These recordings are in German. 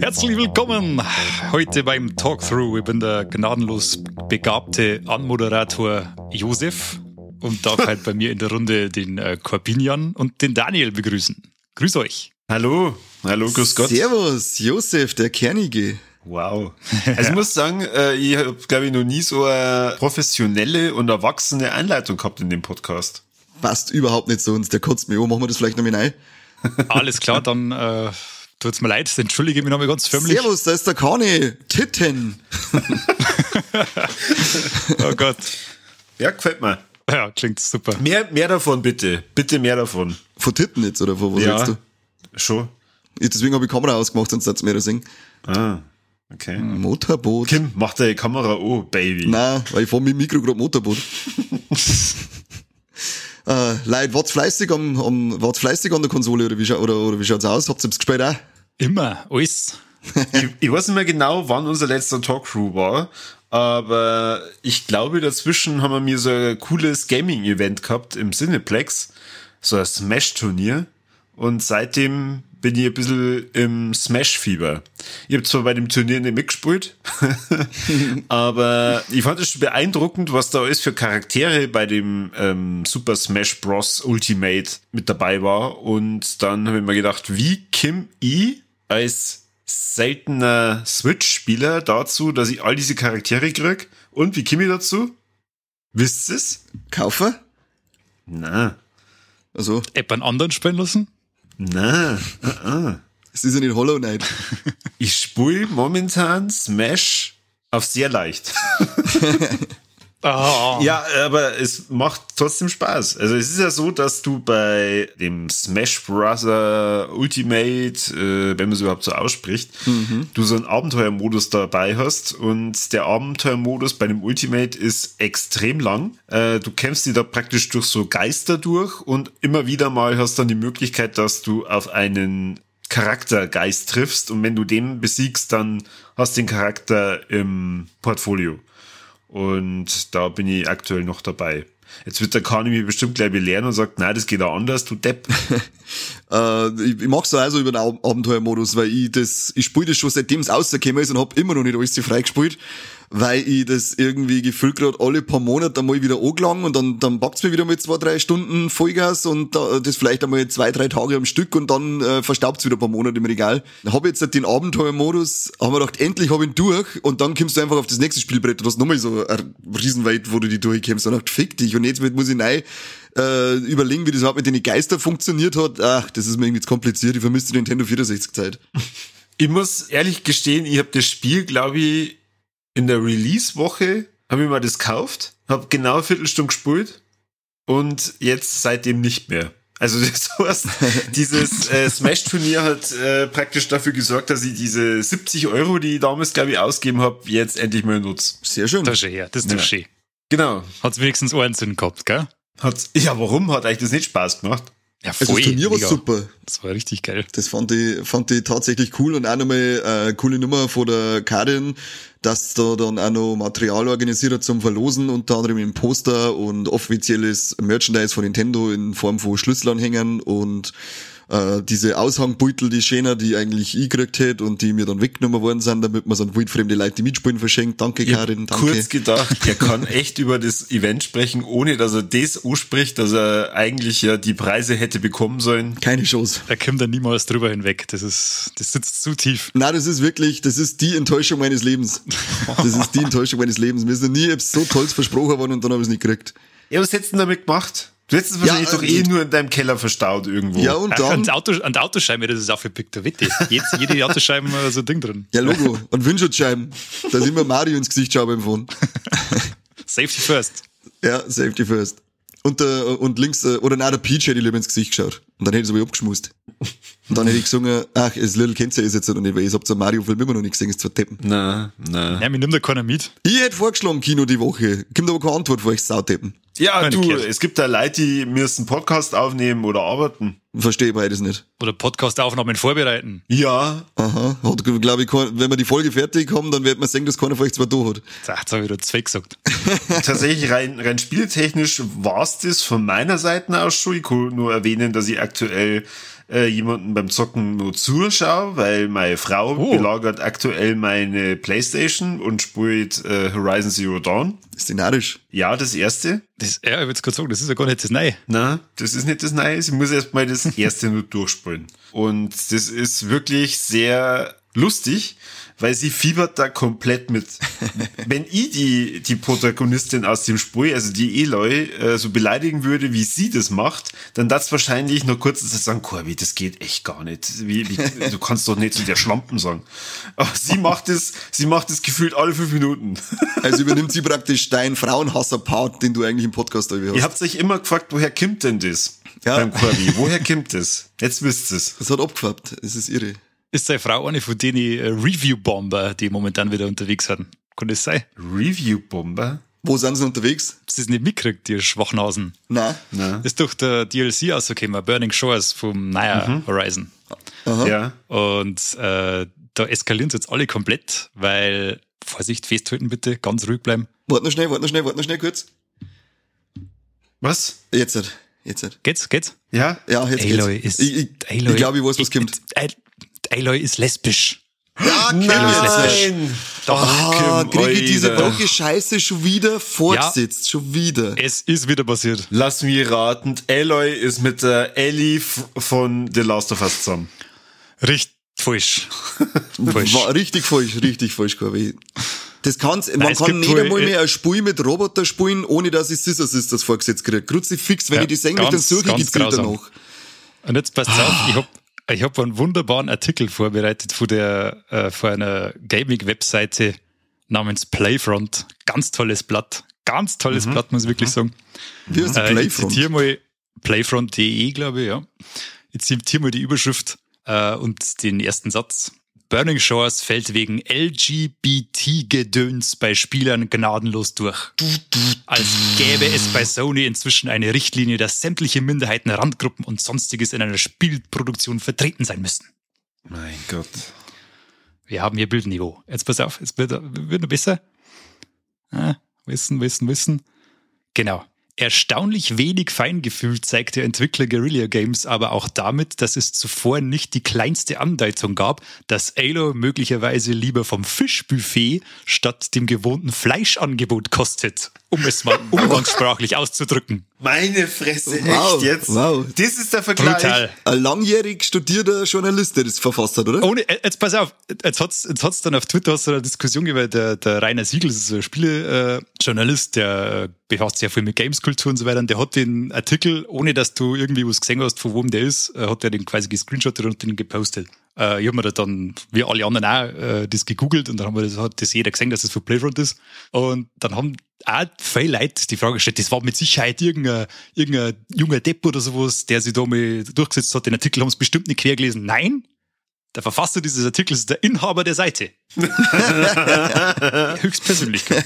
Herzlich willkommen heute beim Talkthrough. Ich bin der gnadenlos begabte Anmoderator Josef und darf halt bei mir in der Runde den äh, Corbinian und den Daniel begrüßen. Grüß euch. Hallo, hallo, grüß Gott. Servus, Josef, der Kernige. Wow. Also ich muss sagen, äh, ich habe, glaube ich, noch nie so eine professionelle und erwachsene Einleitung gehabt in dem Podcast. Passt überhaupt nicht zu uns. Der kotzt mir an. Machen wir das vielleicht noch mal rein? Alles klar, dann äh, tut's mir leid. Entschuldige mich nochmal ganz förmlich. Servus, da ist der Kani. Titten. Oh Gott. Ja, gefällt mir. Ja, klingt super. Mehr, mehr davon bitte. Bitte mehr davon. Von Titten jetzt, oder von was ja, du? schon. Ich, deswegen habe ich die Kamera ausgemacht, sonst hat's mir das singen. Ah, okay. Motorboot. Kim, mach deine Kamera oh, Baby. Nein, weil ich fahr mit dem Mikro gerade Motorboot. äh, Leute, wart's fleißig am, am, wart's fleißig an der Konsole, oder wie, oder, oder wie schaut's aus? Habt ihr das gespielt auch? Immer, alles. ich, ich weiß nicht mehr genau, wann unser letzter Talkthrough war, aber ich glaube, dazwischen haben wir mir so ein cooles Gaming-Event gehabt im Cineplex, so ein Smash-Turnier. Und seitdem bin ich ein bisschen im Smash-Fieber. Ich habe zwar bei dem Turnier nicht mitgespielt, aber ich fand es schon beeindruckend, was da alles für Charaktere bei dem ähm, Super Smash Bros. Ultimate mit dabei war. Und dann habe ich mir gedacht, wie Kim I als seltener Switch-Spieler dazu, dass ich all diese Charaktere krieg. Und wie ich dazu? Wisst ihr's? Kaufen? Na, Also, App an anderen spielen lassen? na, uh -uh. es ist ja nicht Hollow Knight. Ich spule momentan Smash auf sehr leicht. Ah, Ja, aber es macht trotzdem Spaß. Also es ist ja so, dass du bei dem Smash Bros. Ultimate, äh, wenn man es überhaupt so ausspricht, du so einen Abenteuermodus dabei hast und der Abenteuermodus bei dem Ultimate ist extrem lang. Äh, du kämpfst dich da praktisch durch so Geister durch und immer wieder mal hast dann die Möglichkeit, dass du auf einen Charaktergeist triffst und wenn du den besiegst, dann hast du den Charakter im Portfolio. Und da bin ich aktuell noch dabei. Jetzt wird der Kani mir bestimmt gleich belehren und sagt, nein, das geht auch anders, du Depp. Äh, ich, ich mach's also über den Ab Abenteuermodus, weil ich das, ich spiele das schon seitdem es rausgekommen ist und hab immer noch nicht alles freigespielt, weil ich das irgendwie gefühlt gerade alle paar Monate einmal wieder angelangt und dann, dann packt's mir wieder mit zwei, drei Stunden Vollgas und da, das vielleicht einmal zwei, drei Tage am Stück und dann äh, verstaubt's wieder ein paar Monate im Regal. Da hab ich jetzt den Abenteuermodus, haben wir gedacht, endlich hab ich ihn durch und dann kommst du einfach auf das nächste Spielbrett und hast nochmal so Riesenweit, wo du die durchkommst und dachte, fick dich und jetzt muss ich neu äh, überlegen, wie das überhaupt mit den Geister funktioniert hat. Ach, das ist mir irgendwie zu kompliziert. Ich vermisse die Nintendo 64 Zeit. Ich muss ehrlich gestehen, ich habe das Spiel, glaube ich, in der Release-Woche, habe ich mal das gekauft, habe genau eine Viertelstunde gespielt und jetzt seitdem nicht mehr. Also das heißt, dieses äh, Smash-Turnier hat äh, praktisch dafür gesorgt, dass ich diese 70 Euro, die ich damals, glaube ich, ausgegeben habe, jetzt endlich mal nutze. Sehr schön. das ist schön, ja, das ist Ja. schön. Genau. Hat's wenigstens einen Sinn gehabt, gell? Hat's, ja, warum hat euch das nicht Spaß gemacht? Ja, Also das Turnier war super. Das war richtig geil. Das fand ich, fand ich tatsächlich cool und auch nochmal äh, coole Nummer von der Karin, dass da dann auch noch Material organisiert hat zum Verlosen, unter anderem im Poster und offizielles Merchandise von Nintendo in Form von Schlüsselanhängern und äh, diese Aushangbeutel, die schöner, die eigentlich ich gekriegt hätte und die mir dann weggenommen worden sind, damit man so an wildfremde Leute, die mitspielen, verschenkt. Danke, Ich Karin, danke. kurz gedacht, er kann echt über das Event sprechen, ohne dass er das anspricht, dass er eigentlich ja die Preise hätte bekommen sollen. Keine Chance. Da kommt er niemals drüber hinweg. Das ist, das sitzt zu tief. Na, das ist wirklich, das ist die Enttäuschung meines Lebens. Das ist die Enttäuschung meines Lebens. Mir ist noch nie so Tolles versprochen worden und dann habe ich es nicht gekriegt. Ja, was hättest du denn damit gemacht? Du hättest es wahrscheinlich Ja, doch äh, eh nur in deinem Keller verstaut irgendwo. Ja, und Ach, an, dann, der Auto, an der Autoscheibe, das ist aufgepickt, da Wette. Jetzt jede Autoscheibe äh, so ein Ding drin. ja, Logo und Windschutzscheiben. Da sind wir Mario ins Gesicht schauen beim Phone. Safety first. Ja, Safety first. Und, der, und links, äh, oder nein, der Peach hätte ich lieber ins Gesicht geschaut. Und dann hätte ich es aber abgeschmust. Und dann hätte ich gesungen, ach, das Little kennt ihr jetzt noch nicht, weil ich hab's am Mario-Film immer noch nicht gesehen, ist zu tippen. Na, na. Ja, mir nimmt da keiner mit. Ich hätte vorgeschlagen, Kino die Woche. Kommt aber keine Antwort von euch Sautippen. Ja, Meine du, Kirche. es gibt da Leute, die müssen Podcast aufnehmen oder arbeiten. Verstehe beides nicht. Oder Podcast-Aufnahmen vorbereiten. Ja, Aha. Hat, glaube ich, kein, wenn wir die Folge fertig haben, dann wird man sehen, dass keiner von euch zwei da hat. Jetzt habe ich wieder zwei gesagt. tatsächlich rein, rein spieltechnisch war's das von meiner Seite aus schon. Ich kann nur erwähnen, dass ich aktuell äh, jemanden beim Zocken nur zuschaue, weil meine Frau Oh. belagert aktuell meine Playstation und spielt äh, Horizon Zero Dawn. Ist die narrisch. Ja, das erste. Das, ja, ich würde gerade sagen, das ist ja gar nicht das Neue. Na, das ist nicht das Neue. Ich muss erst mal das erste nur durchspielen. Und das ist wirklich sehr lustig, weil sie fiebert da komplett mit. Wenn ich die, die Protagonistin aus dem Spiel, also die Eloy, äh, so beleidigen würde, wie sie das macht, dann das wahrscheinlich nur kurz sagen, Corby, das geht echt gar nicht. Wie, wie, du kannst doch nicht zu der Schlampen sagen. Aber sie macht es, sie macht es gefühlt alle fünf Minuten. Also übernimmt sie praktisch deinen Frauenhasser-Part, den du eigentlich im Podcast irgendwie Ihr hast. habt euch immer gefragt, woher kommt denn das? Ja. Beim Corby. Woher kommt das? Jetzt wisst ihr es. Das hat abgefärbt. Es ist irre. Ist seine Frau eine von denen äh, Review-Bomber, die momentan wieder unterwegs sind? Kann das sein? Review-Bomber? Wo sind sie unterwegs? Hast du das nicht mitgekriegt, die Schwachnasen? Na, Na, Ist doch der DLC rausgekommen, Burning Shores vom neuen Horizon. ja. Und äh, da eskalieren sie jetzt alle komplett, weil, Vorsicht, festhalten bitte, ganz ruhig bleiben. warte noch schnell, warte noch schnell, warte noch schnell kurz. Was? Jetzt, halt. jetzt. halt. Geht's, geht's? Ja? Ja, jetzt Aloy geht's. ist. ich ich, ich glaube, ich weiß, was kommt. Al- Aloy ist lesbisch. Ja, Nein! Ah, Kim, kriege ich diese Alter. Brocke Scheiße schon wieder fortsetzt. Schon wieder. Es ist wieder passiert. Lass mich raten, Aloy ist mit der Ellie von The Last of Us zusammen. Richtig falsch. falsch. Richtig falsch, richtig falsch, Corby. Das kann's, man es kann nicht einmal mehr ein Spiel mit Roboter spielen, ohne dass ich Scissor Sisters vorgesetzt kriege. Kruzifix, wenn Ja, ich die sehen will, dann suche ich die Bilder noch. Und jetzt passt auf, ich hab ich hab einen wunderbaren Artikel vorbereitet von der äh, von einer Gaming-Webseite namens Playfront. Ganz tolles Blatt. Ganz tolles Blatt, muss ich wirklich sagen. Wie heißt Äh, ich Playfront? zitiere mal playfront.de, glaube ich, ja. Ich zitiere mal die Überschrift äh, und den ersten Satz. Burning Shores fällt wegen LGBT-Gedöns bei Spielern gnadenlos durch. Als gäbe es bei Sony inzwischen eine Richtlinie, dass sämtliche Minderheiten, Randgruppen und sonstiges in einer Spielproduktion vertreten sein müssen. Mein Gott. Wir haben hier Bildniveau. Jetzt pass auf, es wird, wird noch besser. Ah, wissen, wissen, wissen. Genau. Erstaunlich wenig Feingefühl zeigt der Entwickler Guerrilla Games aber auch damit, dass es zuvor nicht die kleinste Andeutung gab, dass Halo möglicherweise lieber vom Fischbuffet statt dem gewohnten Fleischangebot kostet, um es mal umgangssprachlich auszudrücken. Meine Fresse, Wow, echt jetzt? wow. Das ist der Vergleich. Brutal. Ein langjährig studierter Journalist, der das verfasst hat, oder? Ohne, äh, jetzt pass auf, jetzt hat's, jetzt hat's dann auf Twitter hast du eine Diskussion gegeben, der, der Rainer Siegel, das ist ein Spielejournalist, äh, der äh, befasst sich ja viel mit Gameskultur und so weiter, und der hat den Artikel, ohne dass du irgendwie was gesehen hast, von wem der ist, äh, hat er den quasi gescreenshottet und den gepostet. Äh, ich hab mir da dann, wie alle anderen auch, äh, das gegoogelt und dann haben wir das, hat das jeder gesehen, dass das von Playfront ist. Und dann haben auch viele Leute die Frage gestellt, das war mit Sicherheit irgendein, irgendein junger Depp oder sowas, der sich da mal durchgesetzt hat. Den Artikel haben sie bestimmt nicht quer gelesen. Nein, der Verfasser dieses Artikels ist der Inhaber der Seite. Höchstpersönlichkeit.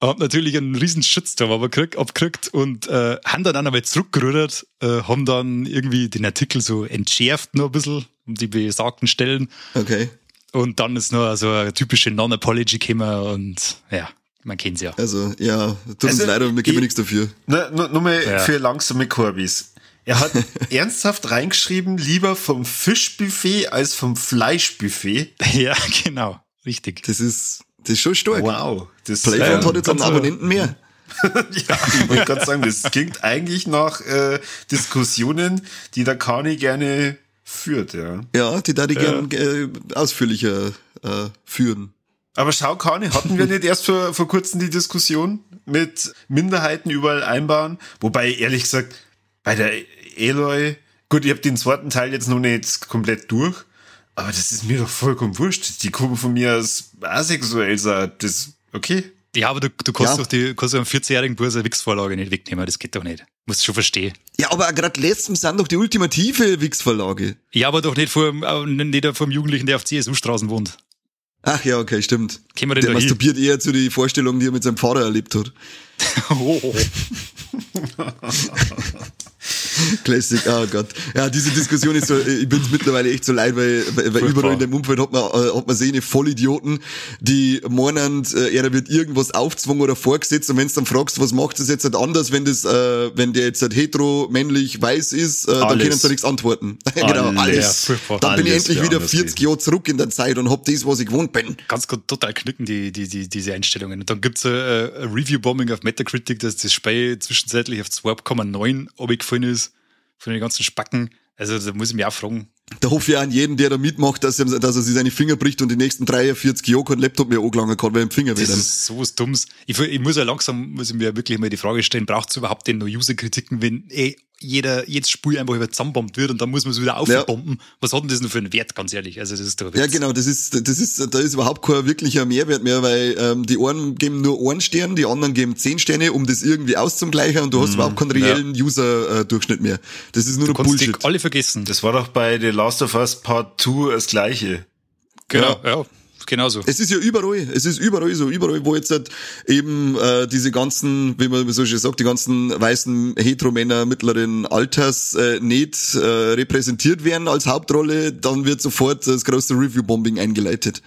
Hab natürlich einen riesen Shitstorm aber krieg, abgekriegt und äh, haben dann auch nochmal zurückgerudert, äh, haben dann irgendwie den Artikel so entschärft noch ein bisschen die besagten Stellen Okay. und dann ist noch so eine typische Non-Apology gekommen und ja, man kennt's ja. Also, ja, tut uns Also, leid, aber wir geben ich- nichts dafür. Nur, nur, nur mal Ja. für langsame Korbis. Er hat ernsthaft reingeschrieben, lieber vom Fischbuffet als vom Fleischbuffet. Ja, genau, richtig. Das ist, das ist schon stark. Wow. Das, Playfront ähm, hat jetzt einen äh, Abonnenten mehr. ja, ich wollte gerade sagen, das klingt eigentlich nach äh, Diskussionen, die der Kani gerne führt, ja. Ja, die da die gern äh, ausführlicher äh, führen. Aber schau, Kani, hatten wir nicht erst vor, vor kurzem die Diskussion mit Minderheiten überall einbauen? Wobei, ehrlich gesagt, bei der Eloy, gut, ich habe den zweiten Teil jetzt noch nicht komplett durch, aber das ist mir doch vollkommen wurscht. Die kommen von mir als asexuell sein. Das, okay. Ja, aber du, du kannst Ja. doch die, kannst doch einem 14-jährigen Burs eine Wix-Vorlage nicht wegnehmen, das geht doch nicht. Musst schon verstehen. Ja, aber gerade letztens sind doch die ultimative Wix-Verlage. Ja, aber doch nicht vor, äh, nicht vor dem Jugendlichen, der auf CSU-Straßen wohnt. Ach ja, okay, stimmt. Kennen wir den Der da hin? masturbiert eher zu den Vorstellungen, die er mit seinem Vater erlebt hat. Oh. Classic, oh Gott. Ja, diese Diskussion ist so, ich bin's mittlerweile echt so leid, weil, weil, weil überall in dem Umfeld hat man, äh, hat man eine Vollidioten, die meinen, äh, er wird irgendwas aufzwungen oder vorgesetzt und wenn du dann fragst, was macht das jetzt halt anders, wenn das, äh, wenn der jetzt halt hetero, männlich, weiß ist, äh, dann können sie da nichts antworten. genau, Alles. Ja, furchtbar. dann bin ich endlich wieder anders 40 Jahre zurück in der Zeit und hab das, was ich gewohnt bin. Ganz gut, total knicken, die, die, die, diese Einstellungen. Und dann gibt's äh, ein Review-Bombing auf Metacritic, dass das Spiel zwischenzeitlich auf 2,9 abgefallen ist von den ganzen Spacken. Also da muss ich mich auch fragen. Da hoffe ich auch an jeden, der da mitmacht, dass er, dass er sich seine Finger bricht und die nächsten 43 Jahre keinen Laptop mehr angelangen kann, weil ihm die Finger Das weh tun. ist sowas Dummes. Ich, ich muss ja langsam, muss ich mir wirklich mal die Frage stellen, braucht es überhaupt denn noch User-Kritiken, wenn eh jeder, jedes Spiel einfach über zusammenbombt wird und dann muss man es wieder aufbomben? Was hat denn das noch für einen Wert, ganz ehrlich? Also das ist doch Ja, genau, das ist, das ist, da ist überhaupt kein wirklicher Mehrwert mehr, weil ähm, die einen geben nur einen Stern, die anderen geben zehn Sterne, um das irgendwie auszugleichen und du hast überhaupt keinen reellen User-Durchschnitt mehr. Das ist nur Du noch Bullshit. alle vergessen. Das war doch bei The Last of Us Part 2 das gleiche. genau, ja, genau so. Es ist ja überall, es ist überall so, überall, wo jetzt halt eben äh, diese ganzen, wie man so schön sagt, die ganzen weißen Heteromänner mittleren Alters äh, nicht äh, repräsentiert werden als Hauptrolle, dann wird sofort das große Review-Bombing eingeleitet.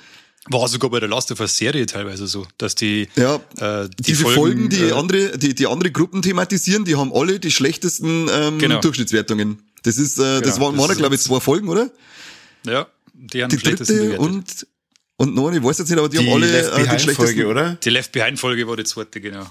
War sogar bei der Last of Us Serie teilweise so, dass die, Ja, äh, die diese Folgen, die äh, andere, die, die andere Gruppen thematisieren, die haben alle die schlechtesten ähm, Genau. Durchschnittswertungen. Das ist, äh, das Genau, waren, das waren ist glaube ich, zwei Folgen, oder? ja, die haben Die dritte bewertet. und, und noch, ich weiß jetzt nicht, aber die, Die haben alle Left äh, die Behind schlechtesten. Folge, oder? Die Left Behind Folge war die zweite, genau.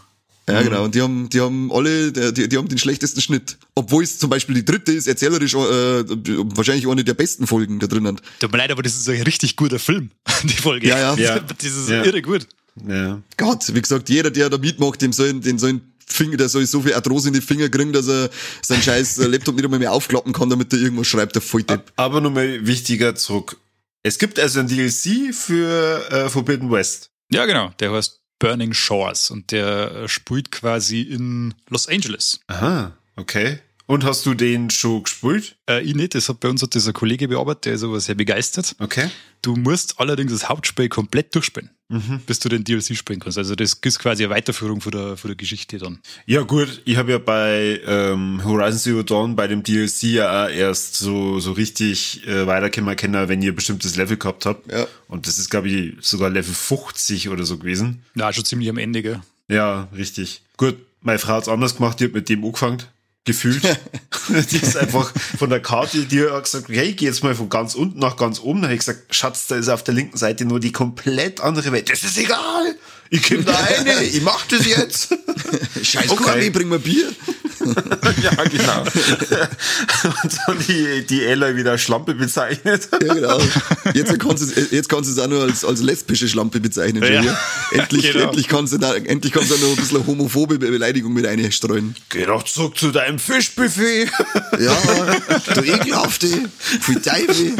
Ja, genau. Und die haben, die haben alle, die, die haben den schlechtesten Schnitt. Obwohl es zum Beispiel die dritte ist, erzählerisch äh, wahrscheinlich eine der besten Folgen da drinnen. Tut mir leid, aber das ist ein richtig guter Film, die Folge. Ja, ja. Ja. Das ist Ja. irre gut. Ja. Gott, wie gesagt, jeder, der da mitmacht, dem soll, den soll Finger, der soll so viel Arthrose in die Finger kriegen, dass er seinen scheiß äh, Laptop nicht einmal mehr aufklappen kann, damit er irgendwas schreibt, der Volldepp. Aber nochmal wichtiger zurück. Es gibt also ein DLC für äh, Forbidden West. Ja, genau. Der heißt Burning Shores und der äh, spielt quasi in Los Angeles. Aha, okay. Und hast du den schon gespielt? Äh, ich nicht, das hat bei uns hat ein Kollege bearbeitet, der ist aber sehr begeistert. Okay. Du musst allerdings das Hauptspiel komplett durchspielen, bis du den DLC spielen kannst. Also das ist quasi eine Weiterführung von der, von der Geschichte dann. Ja gut, ich habe ja bei ähm, Horizon Zero Dawn bei dem DLC ja auch erst so so richtig äh, weiterkommen können, wenn ihr ein bestimmtes Level gehabt habt. Ja. Und das ist glaube ich sogar Level 50 oder so gewesen. Ja, schon ziemlich am Ende, gell? Ja, richtig. Gut, meine Frau hat's anders gemacht, die hat mit dem angefangen. Gefühlt. die ist einfach von der Karte, die hat gesagt, hey, geh jetzt mal von ganz unten nach ganz oben. Dann habe ich gesagt, Schatz, da ist auf der linken Seite nur die komplett andere Welt. Das ist egal. Ich komm da rein, ich mach das jetzt. Scheiß Okay. okay. bring mir Bier. ja, genau. Und dann die, die Ella wieder Schlampe bezeichnet. Ja, genau. Jetzt kannst du es, jetzt kannst du es auch nur als, als lesbische Schlampe bezeichnen. Ja. hier. Endlich, Genau. endlich kannst du da, endlich kannst du da noch ein bisschen homophobe Be- Beleidigung mit einstreuen. Geh doch zurück zu deinem Fischbuffet. Ja, du ekelhafte, viel Teufel.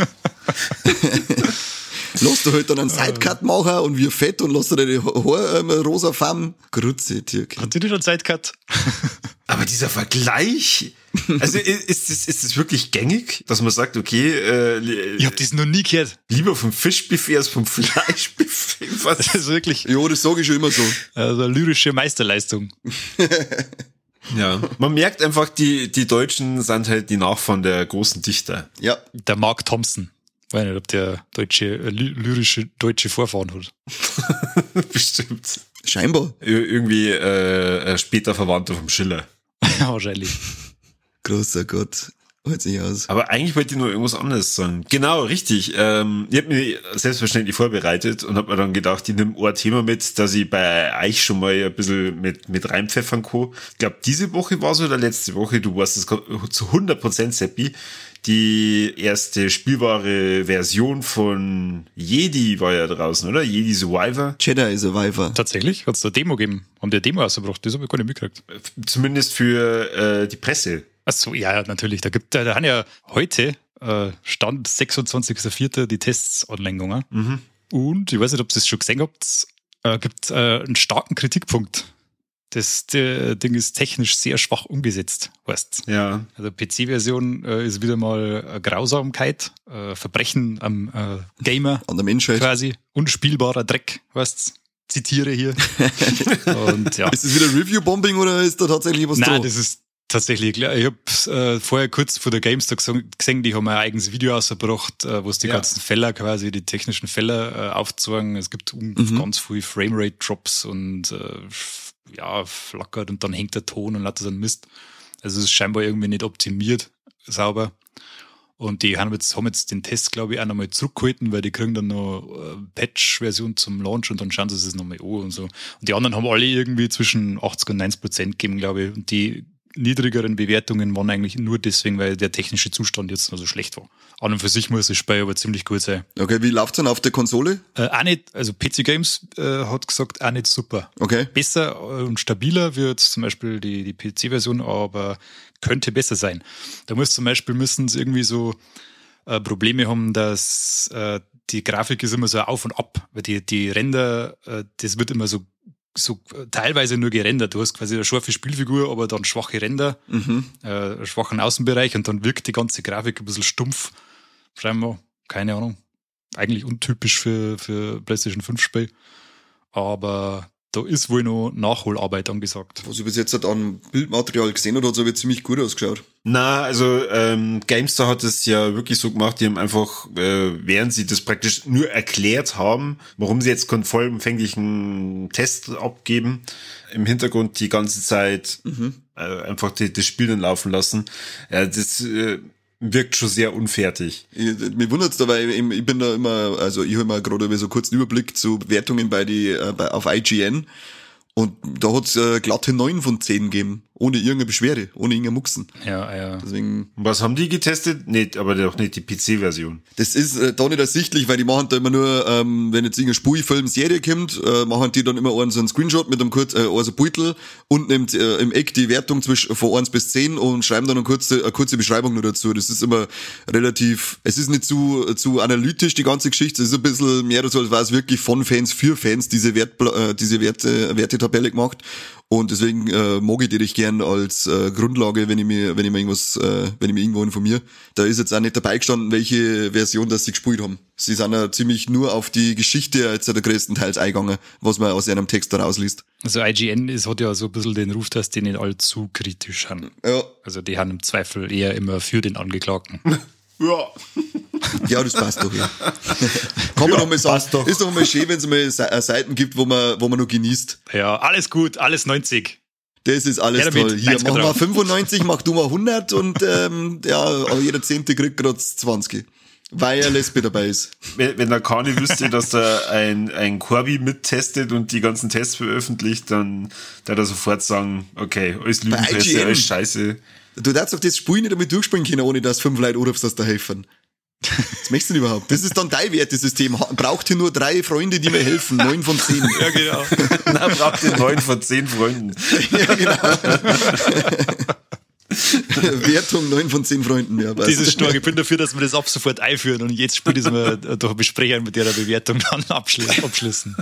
Lass du halt dann einen Sidecut machen und wir fett und lass dir deine Haare ähm, rosa farben. Grütze, Türk. Hat die schon Zeit gehabt? Aber dieser Vergleich, also i- ist es ist es wirklich gängig, dass man sagt, okay, äh, Ich hab das noch nie gehört. lieber vom Fischbuffet als vom Fleischbuffet. Was? Das ist wirklich Ja, das sage ich schon immer so. also eine lyrische Meisterleistung. Ja, man merkt einfach, die die Deutschen sind halt die Nachfahren der großen Dichter. Ja, Der Mark Thompson. Weiß nicht, ob der deutsche, äh, ly- lyrische deutsche Vorfahren hat. Bestimmt. scheinbar. Ir irgendwie äh, ein später Verwandter vom Schiller. Wahrscheinlich. Großer Gott. Hört sich aus. Aber eigentlich wollte ich nur irgendwas anderes sagen. Genau, richtig. Ähm, ich habe mich selbstverständlich vorbereitet und habe mir dann gedacht, ich nehme ein Thema mit, dass ich bei euch schon mal ein bisschen mit, mit reinpfeffern kann. Ich glaube, diese Woche war so oder letzte Woche, du warst es zu 100% Seppi, die erste spielbare Version von Jedi war ja draußen, oder? Jedi Survivor. Jedi Survivor. Tatsächlich? Hat es eine Demo gegeben? Haben die eine Demo ausgebracht? Das habe ich gar nicht mitgekriegt. Zumindest für äh, die Presse. Ach so, ja, ja, natürlich. Da gibt, da, da haben ja heute, äh, Stand 26.04. die Tests online gegangen. Und ich weiß nicht, ob ihr das schon gesehen habt, äh, gibt äh, einen starken Kritikpunkt das äh, Ding ist technisch sehr schwach umgesetzt, weißt Ja. Also PC-Version äh, ist wieder mal äh, Grausamkeit, äh, Verbrechen am äh, Gamer An der Menschheit. quasi, unspielbarer Dreck, weißt Zitiere hier. Und ja. Ist das wieder Review-Bombing oder ist da tatsächlich was Nein, dran? das ist tatsächlich klar. Ich habe äh, vorher kurz vor der GameStop gesehen, die haben ein eigenes Video ausgebracht, äh, wo es die Ja. ganzen Fälle quasi, die technischen Fälle äh, aufzeigen. Es gibt Mhm. ganz viel Framerate-Drops und äh, ja, flackert und dann hängt der Ton und lauter so ein Mist. Also es ist scheinbar irgendwie nicht optimiert, sauber. Und die haben jetzt, haben jetzt den Test, glaube ich, auch nochmal zurückgehalten, weil die kriegen dann noch äh, Patch-Version zum Launch und dann schauen sie es nochmal an und so. Und die anderen haben alle irgendwie zwischen 80 und 90 Prozent gegeben, glaube ich. Und die niedrigeren Bewertungen waren eigentlich nur deswegen, weil der technische Zustand jetzt noch so schlecht war. An und für sich muss das Spiel aber ziemlich gut sein. Okay, wie läuft's dann auf der Konsole? Äh, auch nicht, also PC Games äh, hat gesagt, auch nicht super. Okay. Besser äh, und stabiler wird zum Beispiel die, die PC-Version, aber könnte besser sein. Da muss zum Beispiel müssen sie irgendwie so äh, Probleme haben, dass äh, die Grafik ist immer so auf und ab, weil die, die Ränder, äh, das wird immer so so äh, teilweise nur gerendert. Du hast quasi eine scharfe Spielfigur, aber dann schwache Ränder, Mhm. äh, einen schwachen Außenbereich und dann wirkt die ganze Grafik ein bisschen stumpf. Scheinbar, keine Ahnung. Eigentlich untypisch für, für PlayStation 5 Spiel. Aber da ist wohl noch Nachholarbeit angesagt. Was ich bis jetzt halt an Bildmaterial gesehen habe, hat es aber ziemlich gut ausgeschaut. Na, also ähm, GameStar hat es ja wirklich so gemacht, die haben einfach, äh, während sie das praktisch nur erklärt haben, warum sie jetzt keinen vollumfänglichen Test abgeben, im Hintergrund die ganze Zeit äh, einfach die, das Spiel dann laufen lassen. Ja, das äh, wirkt schon sehr unfertig. Ich, mir wundert's da, weil ich, ich bin da immer, also ich habe mal gerade so kurz einen Überblick zu Bewertungen bei die, äh, bei, auf IGN und da hat's äh, glatte 9 von 10 gegeben. Ohne irgendeine Beschwerde, ohne irgendeine Muxen. Ja, ja. Deswegen, was haben die getestet? Nicht, aber doch nicht die PC-Version. das ist äh, da nicht ersichtlich, weil die machen da immer nur, ähm, wenn jetzt irgendeine Spielfilm-Serie kommt, äh, machen die dann immer einen, so einen Screenshot mit einem kurz, äh, also Beutel und nimmt äh, im Eck die Wertung zwischen von 1 bis 10 und schreiben dann eine kurze, eine kurze Beschreibung nur dazu. Das ist immer relativ, es ist nicht zu, zu analytisch, die ganze Geschichte. Es ist ein bisschen mehr so, als war es wirklich von Fans für Fans, diese Wert, äh, diese Werte, Wertetabelle gemacht. Und deswegen äh, mag ich die recht gern als äh, Grundlage, wenn ich mir, wenn ich mir irgendwas, äh, wenn ich mir irgendwo informiere. Da ist jetzt auch nicht dabei gestanden, welche Version das sie gespielt haben. Sie sind ja ziemlich nur auf die Geschichte jetzt der größtenteils eingegangen, was man aus einem Text da rausliest. Also IGN ist, hat ja so ein bisschen den Ruf, dass die nicht allzu kritisch haben. Ja, Also die haben im Zweifel eher immer für den Angeklagten. Ja. Ja, das passt doch, ja. Kann man Ja, noch mal sagen. passt doch. Ist doch mal schön, wenn es mal äh, Seiten gibt, wo man, wo man noch genießt. Ja, alles gut, alles 90. Das ist alles Ja, toll. Hier, 90 mach mal drauf. 95, mach du mal 100 und ähm, ja, aber jeder Zehnte kriegt gerade 20. Weil er Lesbe dabei ist. Wenn, wenn der Kani wüsste, dass da ein, ein Corby mittestet und die ganzen Tests veröffentlicht, dann da er sofort sagen, okay, alles Lügenpresse, alles Scheiße. Du darfst doch das Spiel nicht damit durchspielen können, ohne dass fünf Leute anrufst, dass da helfen. Was möchtest du denn überhaupt? Das ist dann dein Wertesystem. Braucht hier nur drei Freunde, die mir helfen. Neun von zehn. Ja, genau. Na, braucht ihr neun von zehn Freunden. ja, genau. Wertung neun von zehn Freunden. Ja. Dieses stark. Ich bin dafür, dass wir das ab sofort einführen und jetzt spielt das mal durch Besprechung mit der Bewertung dann abschli- abschließen.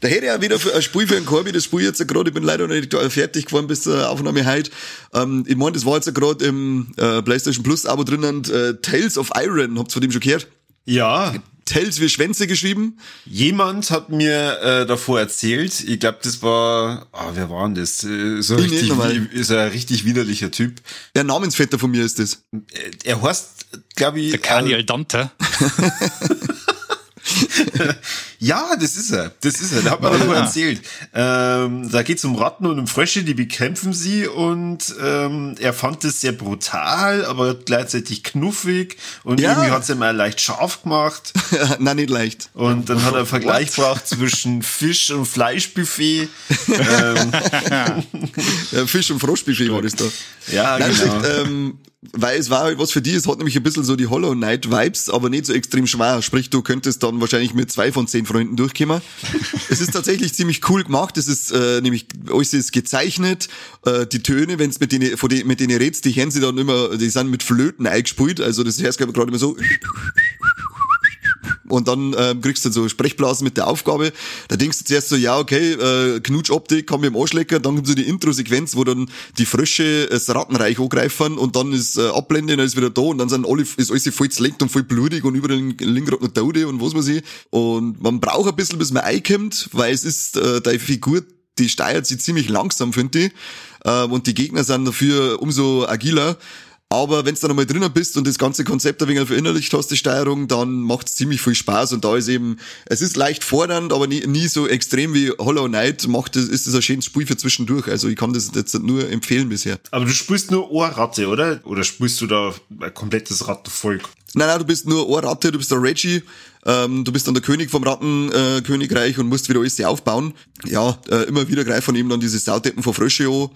Da hätte ich auch wieder ein Spiel für einen Corby, das Spiel jetzt gerade, ich bin leider noch nicht fertig geworden bis zur Aufnahme heute. Ähm, ich meine, das war jetzt gerade im äh, PlayStation Plus Abo drinnen, äh, Tales of Iron, habt ihr von dem schon gehört? Ja, Tales wie Schwänze geschrieben. jemand hat mir äh, davor erzählt, ich glaube, das war, ah, wer war denn das? Äh, So Ich richtig, ist ein richtig widerlicher Typ. Der Namensvetter von mir ist das. Äh, Er heißt, glaube ich, Der Kani äh, Aldante. Ja, das ist er. Das ist er. Der hat mir davon erzählt. Ähm, da geht's um Ratten und um Frösche, die bekämpfen sie und ähm, er fand es sehr brutal, aber gleichzeitig knuffig und Ja. irgendwie hat's ihm mal leicht scharf gemacht. Nein, nicht leicht. Und dann hat er einen Vergleich gebracht zwischen Fisch- und Fleischbuffet. ähm, Ja, Fisch- und Froschbuffet war das da. ja, Nein, genau. echt, ähm, weil es war halt was für die, es hat nämlich ein bisschen so die Hollow Knight Vibes, aber nicht so extrem schwer. Sprich, du könntest dann wahrscheinlich mit zwei von zehn Freunden durchkommen. es ist tatsächlich ziemlich cool gemacht. Es ist äh, nämlich alles ist gezeichnet. Äh, die Töne, wenn es mit denen, von die, mit denen redst, die hören sie dann immer, die sind mit Flöten eingespielt. Also das heißt gerade immer so. Und dann ähm, kriegst du so Sprechblasen mit der Aufgabe. Da denkst du zuerst so, ja, okay, äh, Knutschoptik, kann mir im Anschlecker, dann kommt so die Intro-Sequenz, wo dann die Frösche das Rattenreich angreifen und dann ist äh, Abblende, dann ist wieder da und dann sind alle, ist alles voll zerlegt und voll blutig und überall liegen gerade noch Tode und was weiß ich. Und man braucht ein bisschen, bis man reinkommt, weil es ist, äh, deine Figur, die steuert sich ziemlich langsam, finde ich. Ähm, und die Gegner sind dafür umso agiler. Aber wenn du dann einmal drinnen bist und das ganze Konzept ein wenig verinnerlicht hast, die Steuerung, dann macht es ziemlich viel Spaß. Und da ist eben, es ist leicht fordernd, aber nie, nie so extrem wie Hollow Knight macht es, ist es ein schönes Spiel für zwischendurch. Also ich kann das jetzt nur empfehlen bisher. Aber du spielst nur Ohrratte, oder? Oder spielst du da ein komplettes Rattenvolk? Nein, nein, du bist nur Ohrratte, du bist der Reggie, ähm, du bist dann der König vom Rattenkönigreich äh, und musst wieder alles aufbauen. Ja, äh, immer wieder greifen eben dann diese Sauteppen von Frösche an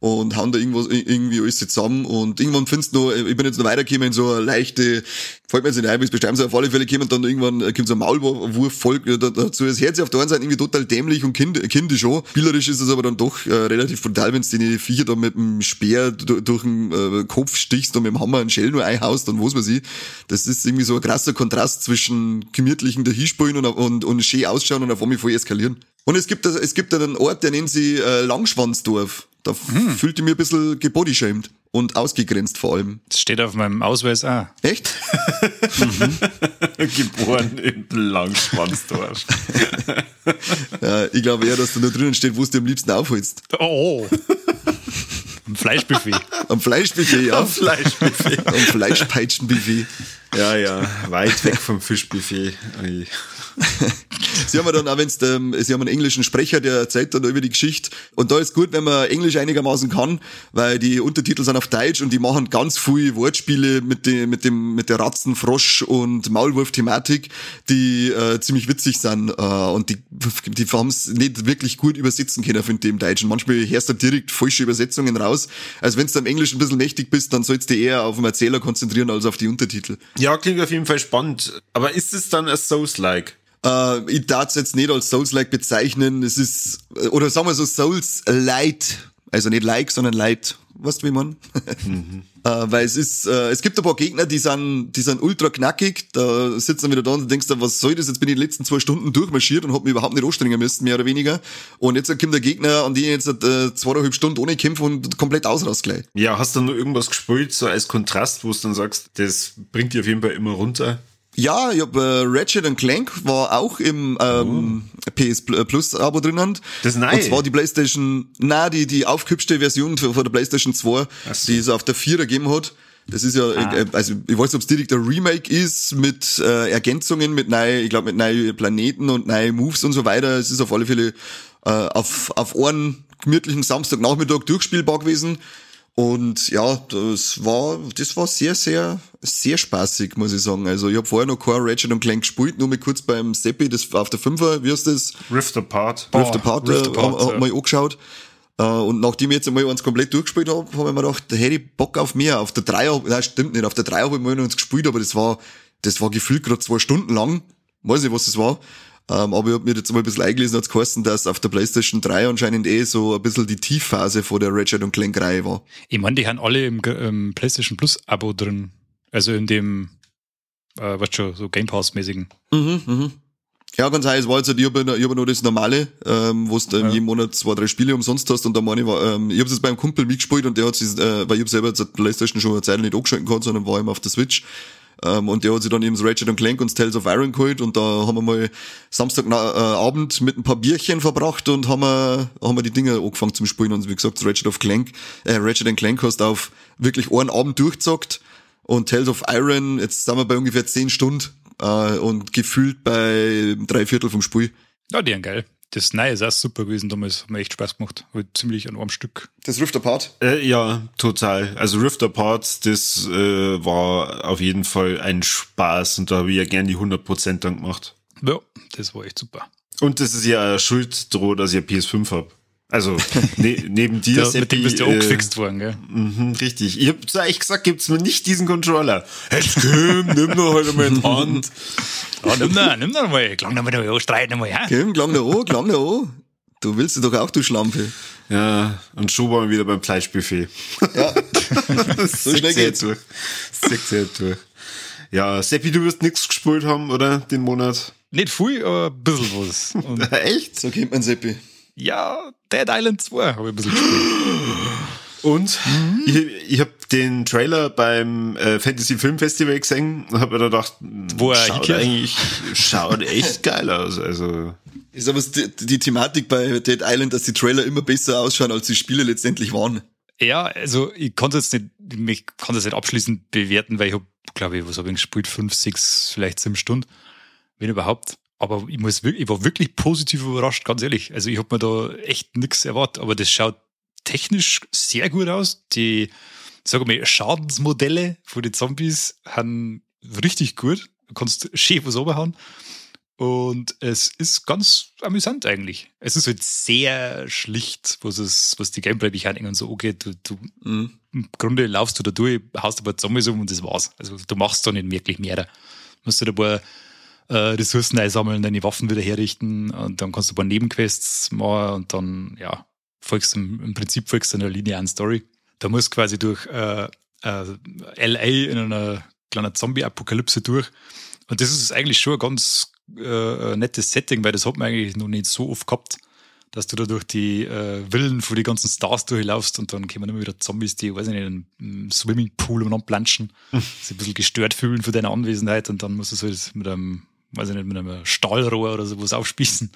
und hauen da irgendwas, irgendwie alles zusammen und irgendwann findest du noch, ich bin jetzt noch weitergekommen in so eine leichte, fällt mir jetzt nicht ein, es beschreiben soll, auf alle Fälle kommen dann irgendwann, äh, kommt so ein Maulwurf voll, dazu das Herz auf der einen Seite irgendwie total dämlich und kind, kindisch schon. Spielerisch ist es aber dann doch äh, relativ brutal, wenn du die Viecher da mit dem Speer durch den äh, Kopf stichst und mit dem Hammer einen Shell nur einhaust und was weiß ich. Das ist irgendwie so ein krasser Kontrast zwischen gemütlichen dahinspielen und, und, und schön ausschauen und auf einmal voll eskalieren. Und es gibt, es gibt einen Ort, der nennt sich äh, Langschwanzdorf. Da hm. fühlte ich mich ein bisschen gebodyshamed und ausgegrenzt vor allem. Das steht auf meinem Ausweis auch. Echt? mhm. Geboren in Langschwanzdorf. ja, ich glaube eher, dass da nur drinnen steht, wo du am liebsten aufholst. Oh. Am Fleischbuffet. Am Fleischbuffet, ja. Am Fleischbuffet. Am Fleischpeitschenbuffet. Ja, ja, weit weg vom Fischbuffet. Sie haben dann auch, wenn's, ähm, sie haben einen englischen Sprecher, der erzählt dann über die Geschichte. Und da ist gut, wenn man Englisch einigermaßen kann, weil die Untertitel sind auf Deutsch und die machen ganz viel Wortspiele mit dem, mit dem, mit der Ratzen, Frosch und Maulwurf-Thematik, die äh, ziemlich witzig sind. Äh, und die, die haben es nicht wirklich gut übersetzen können, finde ich, im Deutschen. Manchmal hörst du direkt falsche Übersetzungen raus. Also wenn du am Englisch ein bisschen mächtig bist, dann sollst du eher auf den Erzähler konzentrieren als auf die Untertitel. Ja, klingt auf jeden Fall spannend. Aber ist es dann ein Souls-like? Äh, ich darf es jetzt nicht als Souls-like bezeichnen. Es ist, oder sagen wir so, Souls-Light. Also nicht like, sondern light. Weißt du, wie man? Mhm. äh, weil es ist, äh, es gibt ein paar Gegner, die sind, die sind ultra knackig. Da sitzt dann wieder da und denkst du, was soll das? Jetzt bin ich die letzten zwei Stunden durchmarschiert und hab mich überhaupt nicht anstrengen müssen, mehr oder weniger. Und jetzt kommt der Gegner, an den ich jetzt äh, zweieinhalb Stunden ohne kämpfe und komplett ausrast gleich. Ja, hast du nur irgendwas gespielt, so als Kontrast, wo du dann sagst, das bringt dich auf jeden Fall immer runter? Ja, ich hab äh, Ratchet Clank war auch im ähm, oh. PS Plus Abo drinnen. Das ist nice. Und zwar die PlayStation, na die die aufgehübschte Version von der PlayStation 2, so. die es auf der 4 gegeben hat. Das ist ja, ah. Äh, also ich weiß nicht, ob es direkt ein Remake ist mit äh, Ergänzungen, mit neuen, ich glaube mit neuen Planeten und neuen Moves und so weiter. Es ist auf alle Fälle äh, auf auf einen gemütlichen Samstagnachmittag durchspielbar gewesen. Und ja, das war, das war sehr, sehr, sehr spaßig, muss ich sagen. Also ich habe vorher noch Core Ratchet und Clank gespielt, nur mal kurz beim Seppi, das auf der Fünfer, wie heißt das? Rift Apart. Rift Apart, oh, Rift äh, Apart, äh, ja. mal angeschaut. Uh, und nachdem ich jetzt einmal uns komplett durchgespielt habe, habe ich mir gedacht, da hätte ich Bock auf mehr. Auf der Dreier, nein, stimmt nicht, auf der Dreier habe ich mal uns gespielt, aber das war, das war gefühlt gerade zwei Stunden lang. Weiß nicht, was das war. Ähm, aber ich habe mir jetzt mal ein bisschen eingelesen, hat es dass auf der PlayStation 3 anscheinend eh so ein bisschen die Tiefphase vor der Ratchet und Clank Reihe war. Ich meine, die haben alle im, im PlayStation Plus Abo drin. Also in dem, äh, was schon, so Game Pass-mäßigen. Mhm, mhm. Ja, ganz heiß war jetzt, ich habe ich hab nur das normale, ähm, wo du ja. jeden Monat zwei, drei Spiele umsonst hast und da meine ich, war, ähm, ich habe es beim Kumpel mitgespielt und der hat sich, äh, weil ich hab selber jetzt die Playstation schon eine Zeit nicht angeschalten kann, sondern war immer auf der Switch ähm, und der hat sich dann eben das Ratchet Clank und Tales of Iron geholt und da haben wir mal Samstagabend äh, mit ein paar Bierchen verbracht und haben wir, haben wir die Dinge angefangen zum Spielen. Und wie gesagt, Ratchet of Clank, äh, Ratchet Clank hast auf wirklich einen Abend durchgezockt und Tales of Iron, jetzt sind wir bei ungefähr zehn Stunden äh, und gefühlt bei drei Viertel vom Spiel. Ja, die sind geil. Das Neue ist auch super gewesen damals. Hat mir echt Spaß gemacht. Hat ziemlich an einem Stück. Das Rift Apart? Äh, ja, total. Also Rift Apart, das äh, war auf jeden Fall ein Spaß und da habe ich ja gern die 100% dann gemacht. Ja, das war echt super. Und das ist ja Schuld droh, dass ich PS5 hab. Also ne, neben dir, ja, Mit dem bist du auch äh, gefixt worden, gell? Mh, richtig. Ich hab zu euch gesagt, gibt's mir nicht diesen Controller. Jetzt komm, nimm doch halt mal in die Hand. Ja, nimm da, nimm da mal. Klang da mal an, streiten mal, ja? Komm, klang da an, klang da an. Du willst doch auch, du Schlampe. Ja, und schon waren wir wieder beim Fleischbuffet. Ja. so schnell geht's. Durch. Das sich durch. Ja, Seppi, du wirst nichts gespielt haben, oder? Den Monat? Nicht viel, aber ein bisschen was. Und Echt? So kennt man Seppi. Ja, Dead Island 2 habe ich ein bisschen gespielt. Und ich, ich habe den Trailer beim äh, Fantasy Film Festival gesehen und habe mir da gedacht, Wo er schaut eigentlich schaut echt geil aus. Also Ist aber die, die Thematik bei Dead Island, dass die Trailer immer besser ausschauen, als die Spiele letztendlich waren. Ja, also ich konnte jetzt nicht, ich kann das nicht abschließend bewerten, weil ich habe, glaube ich, was habe ich gespielt? Fünf, sechs, vielleicht sieben Stunden, wenn überhaupt. Aber ich muss wirklich, ich war wirklich positiv überrascht, ganz ehrlich. Also ich habe mir da echt nichts erwartet, aber das schaut technisch sehr gut aus. Die, sag mal, Schadensmodelle von den Zombies haben richtig gut. Du kannst schön was oberhauen. Und es ist ganz amüsant eigentlich. Es ist halt sehr schlicht, was es, was die Gameplay-Mechaniken und so angeht. Du, du, Mhm. Im Grunde laufst du da durch, haust ein paar Zombies um und das war's. Also du machst da nicht wirklich mehr. Da musst du da ein paar äh, Ressourcen einsammeln, deine Waffen wieder herrichten und dann kannst du ein paar Nebenquests machen und dann, ja, folgst im, im Prinzip folgst du einer linearen Story. Da musst du quasi durch äh, äh, LA in einer kleinen Zombie-Apokalypse durch. Und das ist eigentlich schon ein ganz äh, nettes Setting, weil das hat man eigentlich noch nicht so oft gehabt, dass du da durch die äh, Villen von die ganzen Stars durchlaufst und dann kommen immer wieder Zombies, die, weiß ich nicht, in einem Swimmingpool und planschen, sich ein bisschen gestört fühlen von deiner Anwesenheit und dann musst du so halt mit einem, weiß ich nicht, mit einem Stahlrohr oder sowas aufspießen.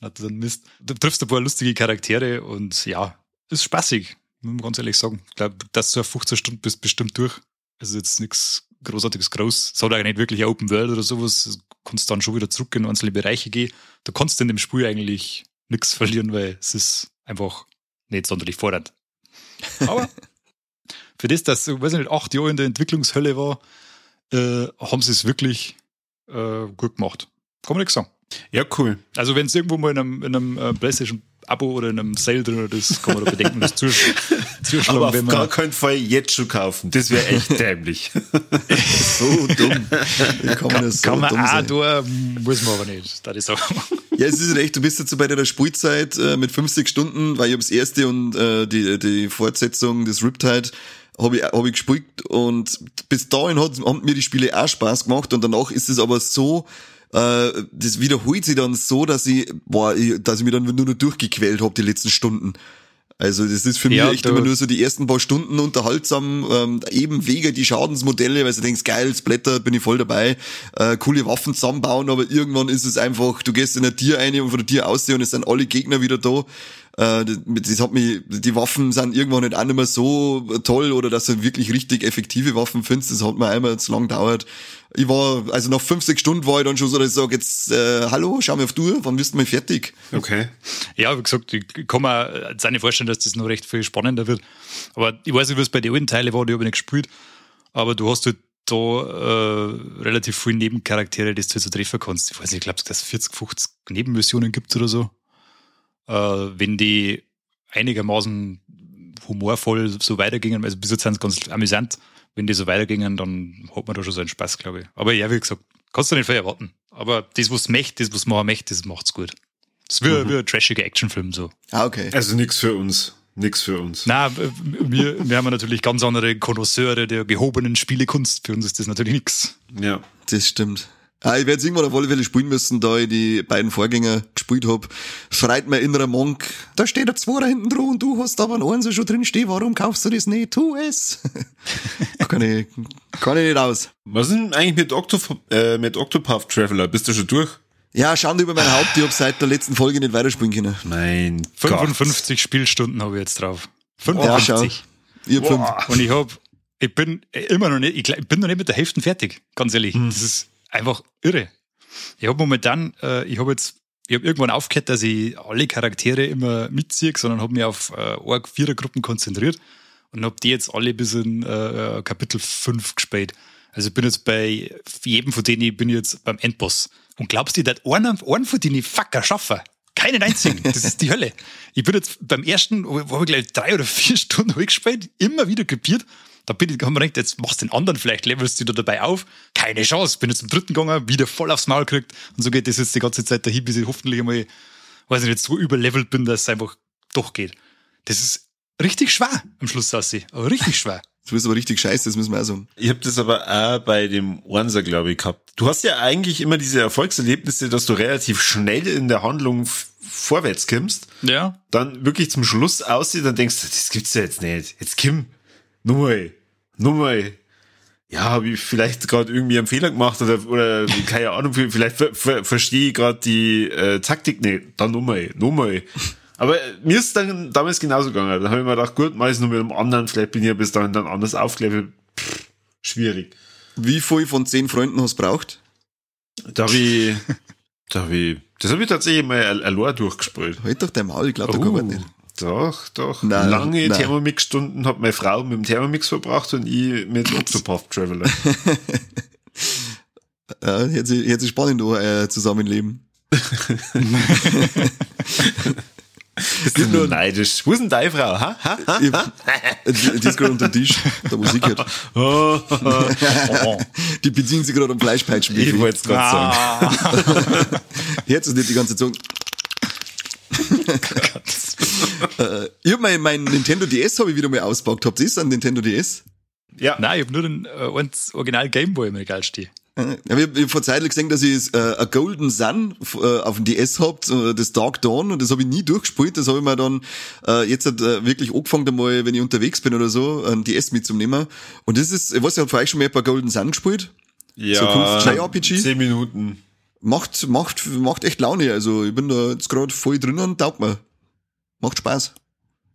Hat dann Mist. Du triffst ein paar lustige Charaktere und ja, ist spaßig, muss man ganz ehrlich sagen. Ich glaube, dass du auf 15 Stunden bist bestimmt durch. Also jetzt nichts großartiges groß. Es hat auch nicht wirklich ein Open World oder sowas. Du kannst dann schon wieder zurück in einzelne Bereiche gehen. Du kannst in dem Spiel eigentlich nichts verlieren, weil es ist einfach nicht sonderlich fordernd. Aber für das, dass, ich weiß nicht, acht Jahre in der Entwicklungshölle war, äh, haben sie es wirklich äh, gut gemacht. Kann man nichts sagen. ja, cool. Also wenn es irgendwo mal in einem, in einem äh, PlayStation-Abo oder in einem Sale drin ist, kann man da bedenken, das zusch zuschlagen, Aber auf wenn gar man. keinen Fall jetzt schon kaufen. Das wäre echt dämlich. So dumm. Wie kann man, das so Kann man dumm auch da, muss man aber nicht, da ich sagen. Ja, es ist recht, du bist jetzt bei der Spielzeit äh, mit 50 Stunden, weil ich habe das erste und äh, die, die Fortsetzung des Riptide habe ich, hab ich gespielt und bis dahin hat, haben mir die Spiele auch Spaß gemacht und danach ist es aber so, äh, das wiederholt sich dann so, dass ich, boah, ich, dass ich mich dann nur noch durchgequält habe die letzten Stunden. Also das ist für Ja, mich echt immer nur so die ersten paar Stunden unterhaltsam, ähm, eben wegen die Schadensmodelle, weil du denkst, geil, Splatter, bin ich voll dabei, äh, coole Waffen zusammenbauen, aber irgendwann ist es einfach, du gehst in ein Tier ein und von der Tier aussehen und es sind alle Gegner wieder da. Äh, das, hat mich, die Waffen sind irgendwann nicht auch nicht mehr so toll oder dass du wirklich richtig effektive Waffen findest, das hat mir einmal zu lang gedauert. Ich war, also nach fünf, sechs Stunden war ich dann schon so, dass ich sage, jetzt, äh, hallo, schau mir auf die Uhr, wann bist du mal fertig? Okay. Ja, wie gesagt, ich kann mir jetzt auch nicht vorstellen, dass das noch recht viel spannender wird. Aber ich weiß nicht, es bei den alten Teilen war, die habe ich nicht gespielt. Aber du hast halt da äh, relativ viele Nebencharaktere, die du halt so treffen kannst. Ich weiß nicht, ich glaube, dass es 40, 50 Nebenmissionen gibt oder so. Äh, wenn die einigermaßen humorvoll so weitergingen, also bis jetzt sind sie ganz amüsant, wenn die so weitergingen, dann hat man da schon so einen Spaß, glaube ich. Aber ja, wie gesagt, kannst du nicht viel erwarten. Aber das, was möchte, das, was man möchte, das macht's gut. Das ist wie, wie ein trashiger Actionfilm so. Ah, okay. Also nix für uns. Nix für uns. Na, wir, wir haben natürlich ganz andere Konnoisseure der gehobenen Spielekunst. Für uns ist das natürlich nichts. Ja. Das stimmt. Ah, ich werde es irgendwann auf alle Fälle spielen müssen, da ich die beiden Vorgänger gespielt hab. Schreit mein innerer Monk, da steht ein Zweier hinten dran und du hast aber einen Einser schon drin stehen, warum kaufst du das nicht? Tu es! kann, ich, kann ich nicht aus. Was ist denn eigentlich mit, Octop äh, mit Octopath Traveler? Bist du schon durch? Ja, Schande über mein Haupt, ich hab seit der letzten Folge nicht weiterspielen können. Mein 55 Spielstunden habe ich jetzt drauf. Ja, schau. 55. Ich hab fünf. Und ich hab, ich bin immer noch nicht, ich, bin noch nicht mit der Hälfte fertig, ganz ehrlich. Das ist einfach irre. Ich habe momentan, äh, ich habe jetzt, ich habe irgendwann aufgehört, dass ich alle Charaktere immer mitziehe, sondern habe mich auf äh, Org Vierergruppen konzentriert und habe die jetzt alle bis in äh, äh, Kapitel 5 gespielt. Also ich bin jetzt bei jedem von denen, ich bin jetzt beim Endboss. Und glaubst du, dass einen, einen von denen Fucker schaffen? Keinen einzigen. Das ist die Hölle. Ich bin jetzt beim ersten, wo habe ich gleich drei oder vier Stunden gespielt, immer wieder kapiert. Da bin ich, haben wir gedacht, jetzt machst du den anderen, vielleicht levelst du da dabei auf. Keine Chance. Bin jetzt zum dritten gegangen, wieder voll aufs Maul gekriegt. Und so geht das jetzt die ganze Zeit dahin, bis ich hoffentlich einmal, weiß ich nicht, so überlevelt bin, dass es einfach doch geht. Das ist richtig schwer am Schluss aussehen. Aber richtig schwer. Du bist aber richtig scheiße, das müssen wir auch sagen. Ich habe das aber auch bei dem Ornser, glaube ich, gehabt. Du hast ja eigentlich immer diese Erfolgserlebnisse, dass du relativ schnell in der Handlung vorwärts kommst. Ja. Dann wirklich zum Schluss aussieht, dann denkst du, das gibt's ja jetzt nicht. Jetzt Kim, nur mal, nur mal. Ja, habe ich vielleicht gerade irgendwie einen Fehler gemacht oder, oder keine Ahnung, vielleicht ver ver verstehe ich gerade die äh, Taktik nicht. Dann nur mal, nur mal. Aber mir ist dann damals genauso gegangen. Da habe ich mir gedacht, gut, mach ich nur mit einem anderen, vielleicht bin ich ja bis dahin dann anders aufgelevelt. Pff, schwierig. Wie viel von zehn Freunden hast du braucht? Da habe ich, da habe ich, das habe ich tatsächlich mal allein durchgespielt. Halt doch dein Maul, ich glaube, da kann man nicht. Doch, doch. Nein, Lange. Thermomix-Stunden hat meine Frau mit dem Thermomix verbracht und ich mit Octopath Traveler. Ja, jetzt, jetzt ist spannend, äh, Zusammenleben. Bist du nur neidisch? Wo ist denn deine Frau? Ha? Ha? Ha? Die die ist gerade unter dem Tisch, der Musik hört. Oh, Die beziehen sich gerade am Fleischpeitschen. ich wollte es gerade sagen. Ah, Jetzt ist nicht die ganze Zeit so. Äh, ich hab mein, mein Nintendo DS habe ich wieder mal auspackt. Habt ihr das an Nintendo DS? Ja, nein, ich habe nur den äh, eins Original Gameboy im Regal stehen. Äh, Ich habe hab vor Zeit gesehen, dass ich äh, a Golden Sun äh, auf dem DS habt, äh, das Dark Dawn, und das habe ich nie durchgespielt. Das habe ich mir dann äh, jetzt hat, äh, wirklich angefangen, einmal, wenn ich unterwegs bin oder so, ein DS mitzunehmen. Und das ist, ich weiß nicht, habt ihr vielleicht schon mal bei Golden Sun gespielt? ja. Zukunft JRPG? Zehn Minuten. Macht, macht, macht echt Laune. Also ich bin da jetzt gerade voll drin und taugt mir. Macht Spaß.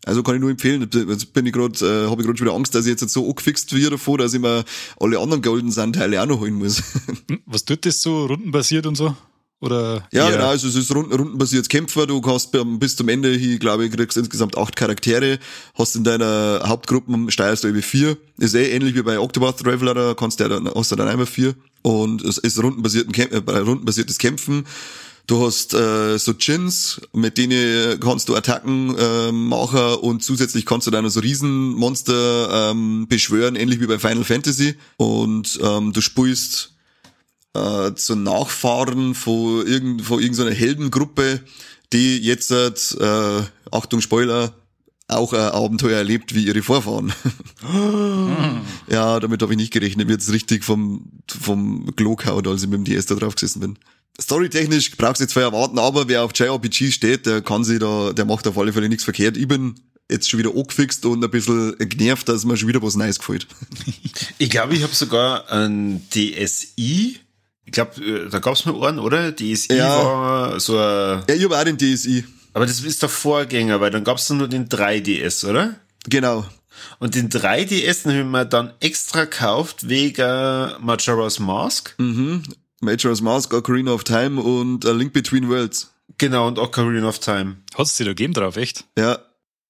Also kann ich nur empfehlen. Jetzt bin ich gerade, äh, habe ich gerade schon wieder Angst, dass ich jetzt so angefixt werde davor, dass ich mir alle anderen Golden Sun Teile auch noch holen muss. Hm, Was tut das so? Rundenbasiert und so? Oder? Ja, genau, also es ist runden, rundenbasiertes Kämpfer, du hast bis zum Ende hier, glaube ich, kriegst insgesamt acht Charaktere, hast in deiner Hauptgruppe, steuerst du über vier, ist eh ähnlich wie bei Octopath Traveler, da kannst du ja dann, hast du dann einmal vier und es ist rundenbasierten Kämp äh, rundenbasiertes Kämpfen, Du hast äh, so Chins, mit denen kannst du Attacken äh, machen und zusätzlich kannst du dann so Riesenmonster ähm, beschwören, ähnlich wie bei Final Fantasy. Und ähm, du spielst äh, zu Nachfahren von, irgend, von irgendeiner Heldengruppe, die jetzt, äh, Achtung Spoiler, auch ein Abenteuer erlebt wie ihre Vorfahren. ja, damit habe ich nicht gerechnet. Mir jetzt richtig vom, vom Klo gehauen, als ich mit dem DS da drauf gesessen bin. Storytechnisch brauchst du jetzt viel erwarten, aber wer auf JRPG steht, der kann sich da, der macht auf alle Fälle nichts verkehrt. Ich bin jetzt schon wieder angefixt und ein bisschen genervt, dass mir schon wieder was Neues gefällt. Ich glaube, ich habe sogar ein DSi. Ich glaube, da gab's mal einen, oder? DSi Ja. war so ein, Ja, ich habe auch den DSi. aber das ist der Vorgänger, weil dann gab's dann nur den 3DS, oder? Genau. Und den 3DS den haben wir dann extra gekauft wegen Majora's Mask. Majora's Mask, Ocarina of Time und A Link Between Worlds. Genau, und Ocarina of Time. Hast du dir da gegeben drauf, echt? Ja,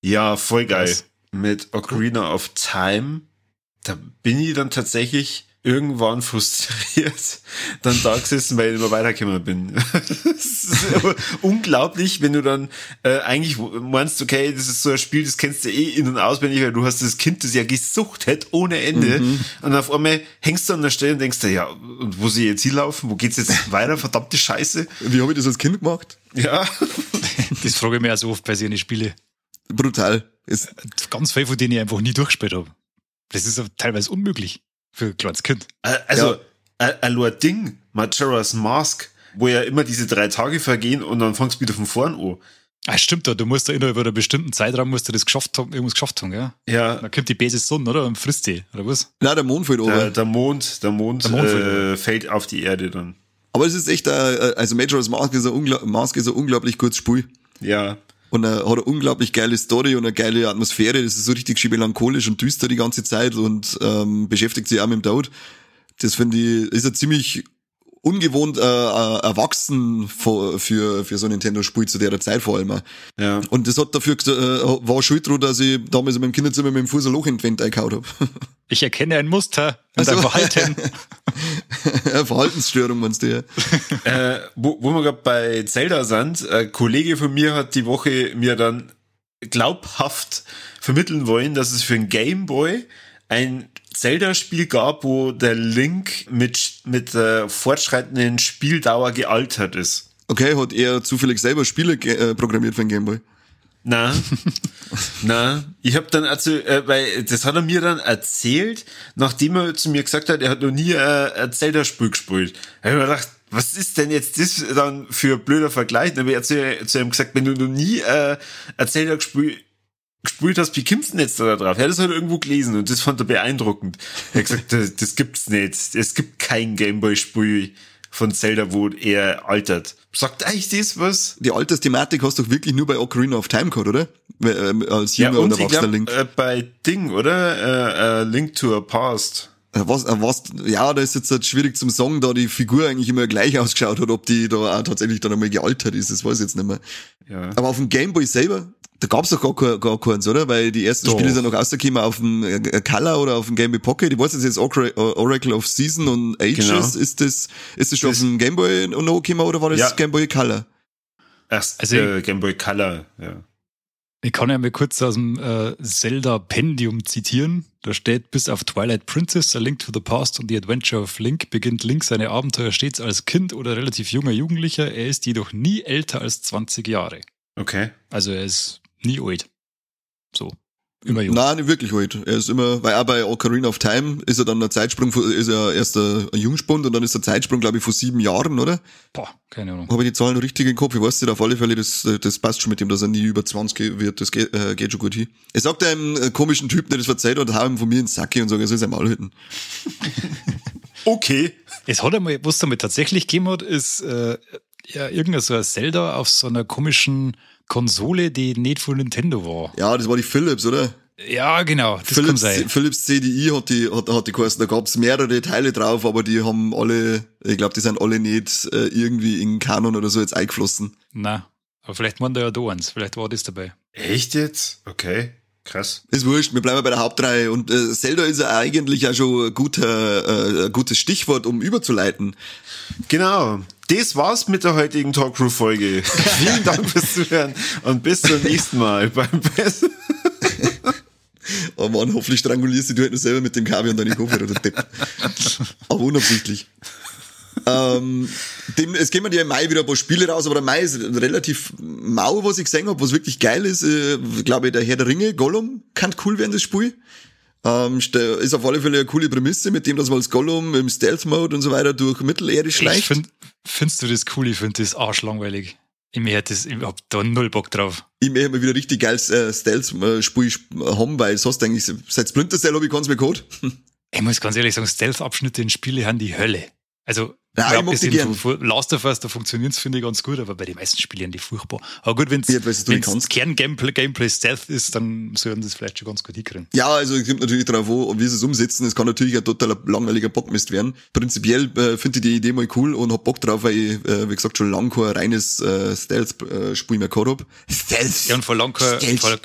Ja, voll geil. Nice. Mit Ocarina of Time, da bin ich dann tatsächlich irgendwann frustriert dann da gesessen, weil ich immer weitergekommen bin. ist unglaublich, wenn du dann äh, eigentlich meinst, okay, das ist so ein Spiel, das kennst du eh in- und auswendig, weil du hast das Kind, das ja gesucht hat, ohne Ende. Und auf einmal hängst du an der Stelle und denkst dir, ja, und wo sie jetzt hinlaufen? Wo geht's jetzt weiter? Verdammte Scheiße. wie habe ich das als Kind gemacht? Ja. Das frage ich mich auch so oft bei so Spiele. Brutal. Es, Ganz viele von denen ich einfach nie durchgespielt habe. Das ist teilweise unmöglich für ein kleines Kind. Äh, Also, Ja. ein ein Ding, Majora's Mask, wo ja immer diese drei Tage vergehen und dann fangst du wieder von vorn an. Ah, stimmt, da, du musst da innerhalb einer bestimmten Zeitraum musst du das geschafft haben, irgendwas geschafft haben, gell? Ja, Dann kommt die böse Sonne, oder? Und frisst die, oder was? na, der Mond fällt der, over. der Mond, der Mond, Der Mond äh, fällt auf die Erde dann. Aber es ist echt, äh, also Majora's Mask ist ein, Mask ist ein unglaublich gutes Spiel. Ja. Und er hat eine unglaublich geile Story und eine geile Atmosphäre. Das ist so richtig schön melancholisch und düster die ganze Zeit und ähm, beschäftigt sich auch mit dem Tod. Das finde ich, ist ja ziemlich ungewohnt äh, äh, erwachsen für, für, für so ein Nintendo-Spiel zu der Zeit vor allem. Ja. Und das hat dafür, äh, war schuld dran, dass ich damals in meinem Kinderzimmer mit dem Fuß ein Loch in die Wand eingehauen habe. Ich erkenne ein Muster in Also- deinem Verhalten. Verhaltensstörung, meinst du ja. Äh, wo, wo wir gerade bei Zelda sind, ein Kollege von mir hat die Woche mir dann glaubhaft vermitteln wollen, dass es für ein Game Boy ein Zelda-Spiel gab, wo der Link mit, mit der fortschreitenden Spieldauer gealtert ist. Okay, hat er zufällig selber Spiele äh, programmiert für den Gameboy. Na, na, ich habe dann also, äh, weil das hat er mir dann erzählt, nachdem er zu mir gesagt hat, er hat noch nie äh, ein Zelda-Spiel gespielt. Da hab ich mir gedacht, was ist denn jetzt das dann für ein blöder Vergleich? Dann habe ich zu, zu ihm gesagt, wenn du noch nie äh, ein Zelda-Spiel gespielt hast, wie kommst du denn jetzt da drauf? Er hat das halt irgendwo gelesen und das fand er beeindruckend. Er hat gesagt, das, das gibt's nicht. Es gibt kein Gameboy-Spiel von Zelda, wo er altert. Sagt eigentlich das was? Die Altersthematik hast du doch wirklich nur bei Ocarina of Time gehabt, oder? Ähm, Als junger ja, und erwachsener glaub, Link. Äh, bei Ding, oder? Äh, äh, Link to a Past. Äh, Was, äh, was, ja, da ist jetzt halt schwierig zum sagen, da die Figur eigentlich immer gleich ausgeschaut hat, ob die da auch tatsächlich dann einmal gealtert ist, das weiß ich jetzt nicht mehr. Ja. Aber auf dem Gameboy selber, da gab's doch gar, kein- gar keins, oder? Weil die ersten Doch. Spiele sind noch rausgekommen auf dem äh, Color oder auf dem Gameboy Pocket. Ich weiß jetzt jetzt Oracle of Season und Ages, Genau. ist das, ist das schon Das- auf dem Gameboy noch gekommen oder war das Ja. Gameboy Color? Erst Also- äh, Game Boy Color, ja. Ich kann ja mal kurz aus dem äh, Zelda-Pendium zitieren. Da steht, bis auf Twilight Princess, A Link to the Past und The Adventure of Link beginnt Link seine Abenteuer stets als Kind oder relativ junger Jugendlicher. Er ist jedoch nie älter als 20 Jahre. Okay. Also er ist nie alt. So. Immer jung. Nein, nicht wirklich halt. Er ist immer, weil auch bei Ocarina of Time ist er dann ein Zeitsprung, von- ist er erst ein Jungspund und dann ist der Zeitsprung, glaube ich, von sieben Jahren, oder? Boah, keine Ahnung. Habe ich die Zahlen richtig im Kopf? Ich weiß nicht, auf alle Fälle, das, das passt schon mit dem, dass er nie über 20 wird, das geht, äh, geht schon gut hin. Er sagt einem äh, komischen Typ, der das verzeiht hat, hau ihm von mir ins Sacke und sage, er soll sein Maul halten. Okay. Es hat einmal, was damit tatsächlich gegeben hat, ist äh, ja irgendein so ein Zelda auf so einer komischen Konsole, die nicht von Nintendo war. Ja, das war die Philips, oder? Ja, genau. Das kann Philips, sein. Philips CDI hat die, hat, hat die geheißen. Da gab's mehrere Teile drauf, aber die haben alle, ich glaube, die sind alle nicht äh, irgendwie in Kanon oder so jetzt eingeflossen. Na, aber vielleicht meint er ja da eins. Vielleicht war das dabei. Echt jetzt? Okay. Krass. Ist wurscht, wir bleiben bei der Hauptreihe. Und äh, Zelda ist ja eigentlich ja schon ein, guter, äh, ein gutes Stichwort, um überzuleiten. Genau. Das war's mit der heutigen Talkcrew-Folge. Vielen Dank fürs Zuhören und bis zum nächsten Mal beim Best. Oh Mann, hoffentlich strangulierst du dich halt nur selber mit dem Kaviar und deine Kopfhörer, der Depp. Aber unabsichtlich. ähm, dem, es gehen ja im Mai wieder ein paar Spiele raus, aber der Mai ist relativ mau, was ich gesehen habe, was wirklich geil ist. Äh, glaube ich, der Herr der Ringe, Gollum, kann cool werden, das Spiel. Ähm, st- ist auf alle Fälle eine coole Prämisse, mit dem, dass man als Gollum im Stealth-Mode und so weiter durch Mittelerde Ich schleicht. find, findest du das cool? Ich finde das arschlangweilig. Ich, das, ich hab da null Bock drauf. ich möchte mal wieder richtig geiles äh, Stealth-Spiel haben, weil sonst eigentlich, seit Splinter Cell habe ich keins mehr gehabt. Ich muss ganz ehrlich sagen, Stealth-Abschnitte in Spiele haben die Hölle. Also, Ja, ich mag die abgesehen von, Last of Us, da funktioniert's finde ich, ganz gut, aber bei den meisten Spielen die furchtbar. Aber gut, Ja, wenn's kannst. Kern-Gameplay Gameplay Stealth ist, dann sollen das vielleicht schon ganz gut hinkriegen. Ja, also es kommt natürlich darauf an, wie sie es umsetzen. Es kann natürlich ein totaler langweiliger Bockmist werden. Prinzipiell äh, finde ich die Idee mal cool und hab Bock drauf, weil ich, äh, wie gesagt, schon lange kein reines äh, Stealth-Spiel mehr gehabt hab. Stealth! Ja, und vor, lang kein, Stealth.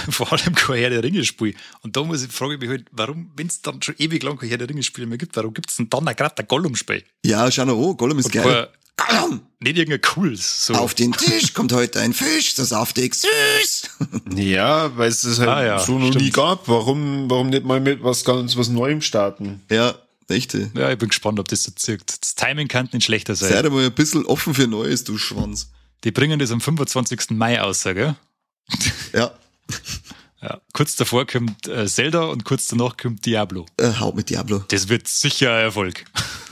vor, allem kein Herr der Ringe-Spiel. Und da muss ich, frage ich mich halt, warum, wenn's dann schon ewig lang kein Herr der Ringe-Spiel mehr gibt, warum gibt's denn dann auch gerade ein Gollum-Spiel? Ja, schau noch an, Gollum ist Und geil. Gollum! Nicht irgendein cooles. So. Auf den Tisch kommt heute ein Fisch, so saftig süß. Ja, weil es das halt Ah, ja, so noch stimmt. nie gab. Warum, warum nicht mal mit was ganz was Neuem starten? ja, echte. Ja, ich bin gespannt, ob das so zirkt. Das Timing kann nicht schlechter sein. Sei da mal ein bisschen offen für Neues, du Schwanz. Die bringen das am 25. Mai aus, gell? Ja, Ja. Kurz davor kommt äh, Zelda und kurz danach kommt Diablo. äh, haut mit Diablo. Das wird sicher ein Erfolg.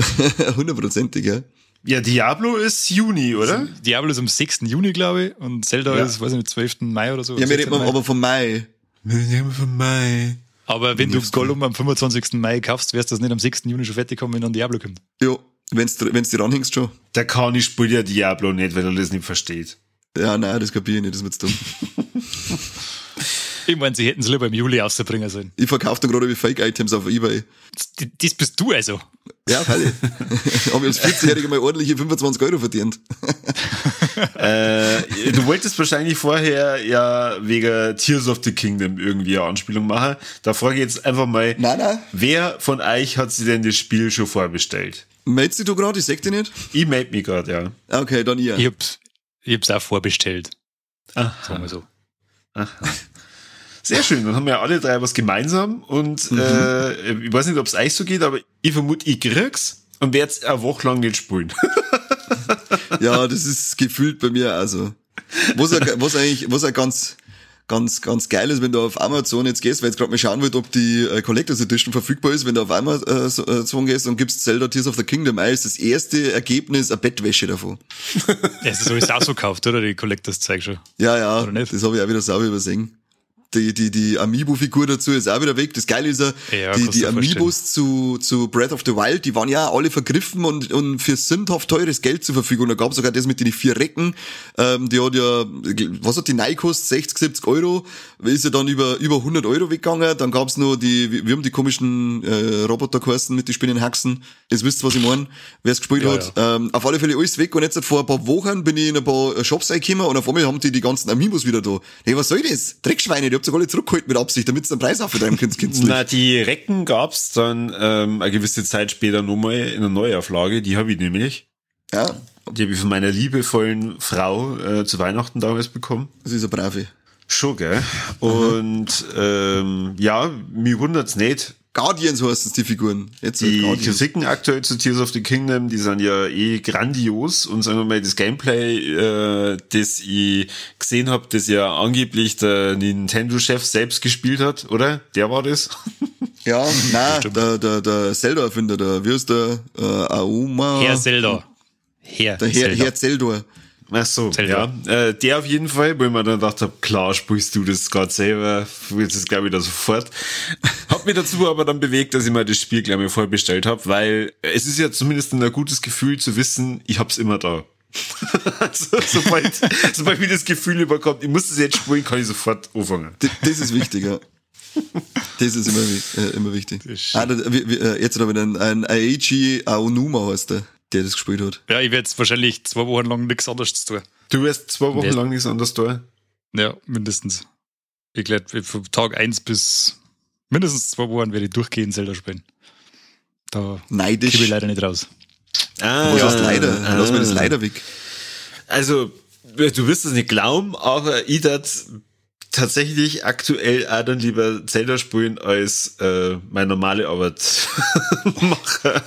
Hundertprozentig, ja. Ja, Diablo ist Juni, oder? Diablo ist am 6. Juni, glaube ich, und Zelda Ja. ist, weiß ich nicht, 12. Mai oder so. Ja, wir 16. reden Mai. aber vom Mai. Von Mai. Aber wenn du du? Gollum am 25. Mai kaufst, wirst du das nicht am 6. Juni schon fertig haben, wenn dann Diablo kommt. Ja, wenn's, wenn's die ranhängst schon. Der Kani spielt ja Diablo nicht, weil er das nicht versteht. Ja, nein, das kapiere ich nicht, das wird's dumm. Ich meine, sie hätten es lieber im Juli rausbringen sollen. Ich verkaufe dann gerade wie Fake-Items auf Ebay. Das, das bist du also. Ja, Falle. Habe ich als 14-Jähriger mal ordentliche 25 Euro verdient. Äh, du wolltest wahrscheinlich vorher ja wegen Tears of the Kingdom irgendwie eine Anspielung machen. Da frage ich jetzt einfach mal, Nein, nein. wer von euch hat sich denn das Spiel schon vorbestellt? Meldest dich du gerade? Ich sag dich nicht. Ich melde mich gerade, ja. Okay, dann ihr. Ich hab's, ich hab's auch vorbestellt. Sagen wir so. Sehr schön, dann haben wir alle drei was gemeinsam und äh, ich weiß nicht, ob es euch so geht, aber ich vermute, ich krieg's und werde es eine Woche lang nicht spielen. Ja, das ist gefühlt bei mir also. was, er, was eigentlich, was er ganz, ganz, ganz geil ist, wenn du auf Amazon jetzt gehst, weil jetzt gerade mal schauen wird, ob die äh, Collectors Edition verfügbar ist, wenn du auf Amazon gehst und gibst Zelda Tears of the Kingdom ein, ist das erste Ergebnis eine Bettwäsche davon. Ja, das ist sowieso ausverkauft, oder? Die Collectors zeig schon. Ja, ja, das habe ich auch wieder sauber übersehen. Die, die, die Amiibo-Figur dazu ist auch wieder weg. Das Geile ist ja, Ja, die, die Amiibos zu, zu Breath of the Wild, die waren ja alle vergriffen und, und für sündhaft teures Geld zur Verfügung. Da gab es sogar das mit den vier Recken, ähm, die hat ja, was hat die Nike gekostet? 60, 70 Euro, ist ja dann über, über 100 Euro weggegangen. Dann gab's noch die, wir haben die komischen äh, Roboter geheißen mit den Spinnenhaxen. Jetzt wisst ihr, was ich meine, wer es gespielt Ja, hat. Ähm, auf alle Fälle alles weg und jetzt vor ein paar Wochen bin ich in ein paar Shops reingekommen und auf einmal haben die die ganzen Amiibos wieder da. Hey, was soll das? Dreckschweine, die habt ihr alle zurückgeholt mit Absicht, damit ihr den Preis auftreiben könnt, künstlich. Na, die Recken gab's dann ähm, eine gewisse Zeit später nochmal in einer Neuauflage. Die habe ich nämlich. Ja, Die habe ich von meiner liebevollen Frau äh, zu Weihnachten damals bekommen. das ist eine brave. Schon, gell? Und ähm, ja, mir wundert's nicht. Guardians heißen die Figuren. Jetzt Die Guardians. Kritiken aktuell zu Tears of the Kingdom, die sind ja eh grandios und sagen wir mal, das Gameplay, äh, das ich gesehen habe, das ja angeblich der Nintendo-Chef selbst gespielt hat, oder? Der war das? Ja, nein, der, der, der Zelda-Erfinder, der, wie heißt der, äh, Aoma? Herr Zelda. Herr Der Herr, Zelda. Herr Zeldor. Ach so, Zelda. ja. Äh, der auf jeden Fall, wo ich mir dann gedacht habe, klar, spielst du das gerade selber, jetzt ist glaube ich da sofort. Hab mich dazu aber dann bewegt, dass ich mir das Spiel gleich mal vorbestellt habe, weil es ist ja zumindest ein gutes Gefühl zu wissen, ich hab's immer da. also, sobald, sobald mir das Gefühl überkommt, ich muss das jetzt spielen, kann ich sofort anfangen. D das ist wichtig, ja. Das ist immer, äh, immer wichtig. ist Ah, da, wie, wie, äh, jetzt habe ich einen, ein Aichi Aonuma heißt der, der das gespielt hat. Ja, ich werde jetzt wahrscheinlich zwei Wochen lang nichts anderes tun. Du wirst zwei Wochen Wer- lang nichts anderes da. Ja, mindestens. Ich glaube, von Tag eins bis mindestens zwei Wochen werde ich durchgehend Zelda spielen. Da Neidisch. ich leider nicht raus. Ah, Was heißt leider? Lass mir das leider weg. Also, du wirst es nicht glauben, aber ich dat tatsächlich aktuell auch dann lieber Zelda spielen als äh, meine normale Arbeit mache.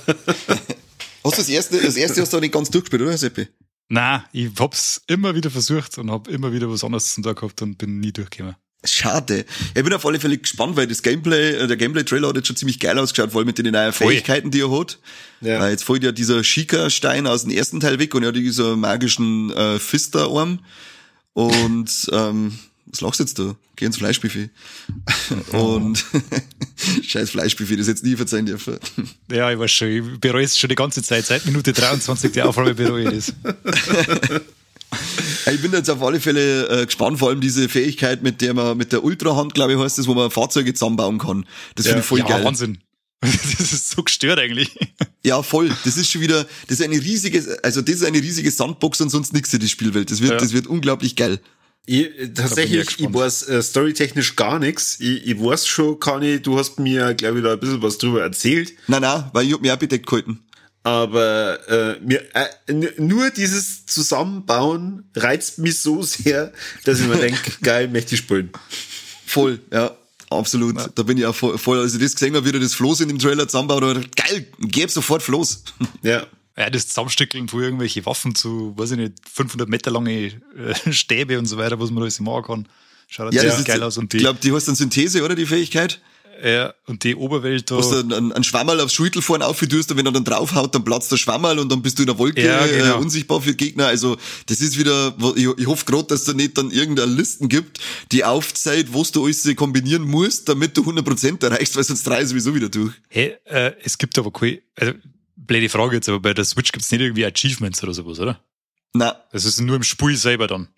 Hast du das erste, das erste hast du auch nicht ganz durchgespielt, oder, Seppi? Na, ich hab's immer wieder versucht und hab immer wieder was anderes zum Tag gehabt und bin nie durchgekommen. Schade. Ich bin auf alle Fälle gespannt, weil das Gameplay, äh, der Gameplay-Trailer hat jetzt schon ziemlich geil ausgeschaut, vor allem mit den neuen. Fähigkeiten, die er hat. Ja. Jetzt fällt ja dieser Shika-Stein aus dem ersten Teil weg und er hat dieser magischen äh, Fister-Arm. Und ähm, was lachst du jetzt da? Geh ins Fleischbuffet. und scheiß Fleischbuffet, das jetzt nie verzeihen dürfen. Ja, ich weiß schon, ich bereue es schon die ganze Zeit. Seit Minute 23 die Aufnahme bereue ich das. Ich bin jetzt auf alle Fälle äh, gespannt, vor allem diese Fähigkeit, mit der man, mit der Ultrahand, glaube ich, heißt das, wo man Fahrzeuge zusammenbauen kann. Das finde ich voll ja, geil. Wahnsinn. Das ist so gestört eigentlich. Ja, voll. Das ist schon wieder, das ist eine riesige, also das ist eine riesige Sandbox und sonst nichts in die Spielwelt. Das wird, Ja. das wird unglaublich geil. Ich, ich tatsächlich, ich, gespannt. weiß äh, storytechnisch gar nichts. Ich, ich weiß schon, Kani, du hast mir, glaube ich, da ein bisschen was drüber erzählt. Nein, nein, weil ich hab mich auch bedeckt gehalten. Aber äh, mir, äh, nur dieses Zusammenbauen reizt mich so sehr, dass ich mir denke, geil, möchte ich spielen. Voll, ja. Absolut. Da bin ich auch voll, voll als ich das gesehen habe, wie er das Floß in dem Trailer zusammenbaut, ich geil, gib sofort Floß. Ja. Ja, das Zusammenstückeln von irgendwelche Waffen zu, weiß ich nicht, 500 Meter lange äh, Stäbe und so weiter, was man alles machen kann. Schaut Ja, ist, geil aus. Und ich die, glaube, die heißt dann Synthese, oder, die Fähigkeit? ja, und die Oberwelt da. Hast du einen, einen Schwammerl aufs Schüttel vorne aufgedürst und wenn er dann draufhaut, dann platzt der Schwammerl und dann bist du in der Wolke Ja, genau. äh, unsichtbar für Gegner. Also das ist wieder, wo- ich, ich hoffe gerade, dass da nicht dann irgendeine Listen gibt, die aufzeigt, was du alles kombinieren musst, damit du 100% erreichst, weil sonst drei sowieso wieder durch. Hey, äh, es gibt aber keine, also, blöde Frage jetzt, aber bei der Switch gibt's nicht irgendwie Achievements oder sowas, oder? Na, Das ist nur im Spiel selber dann.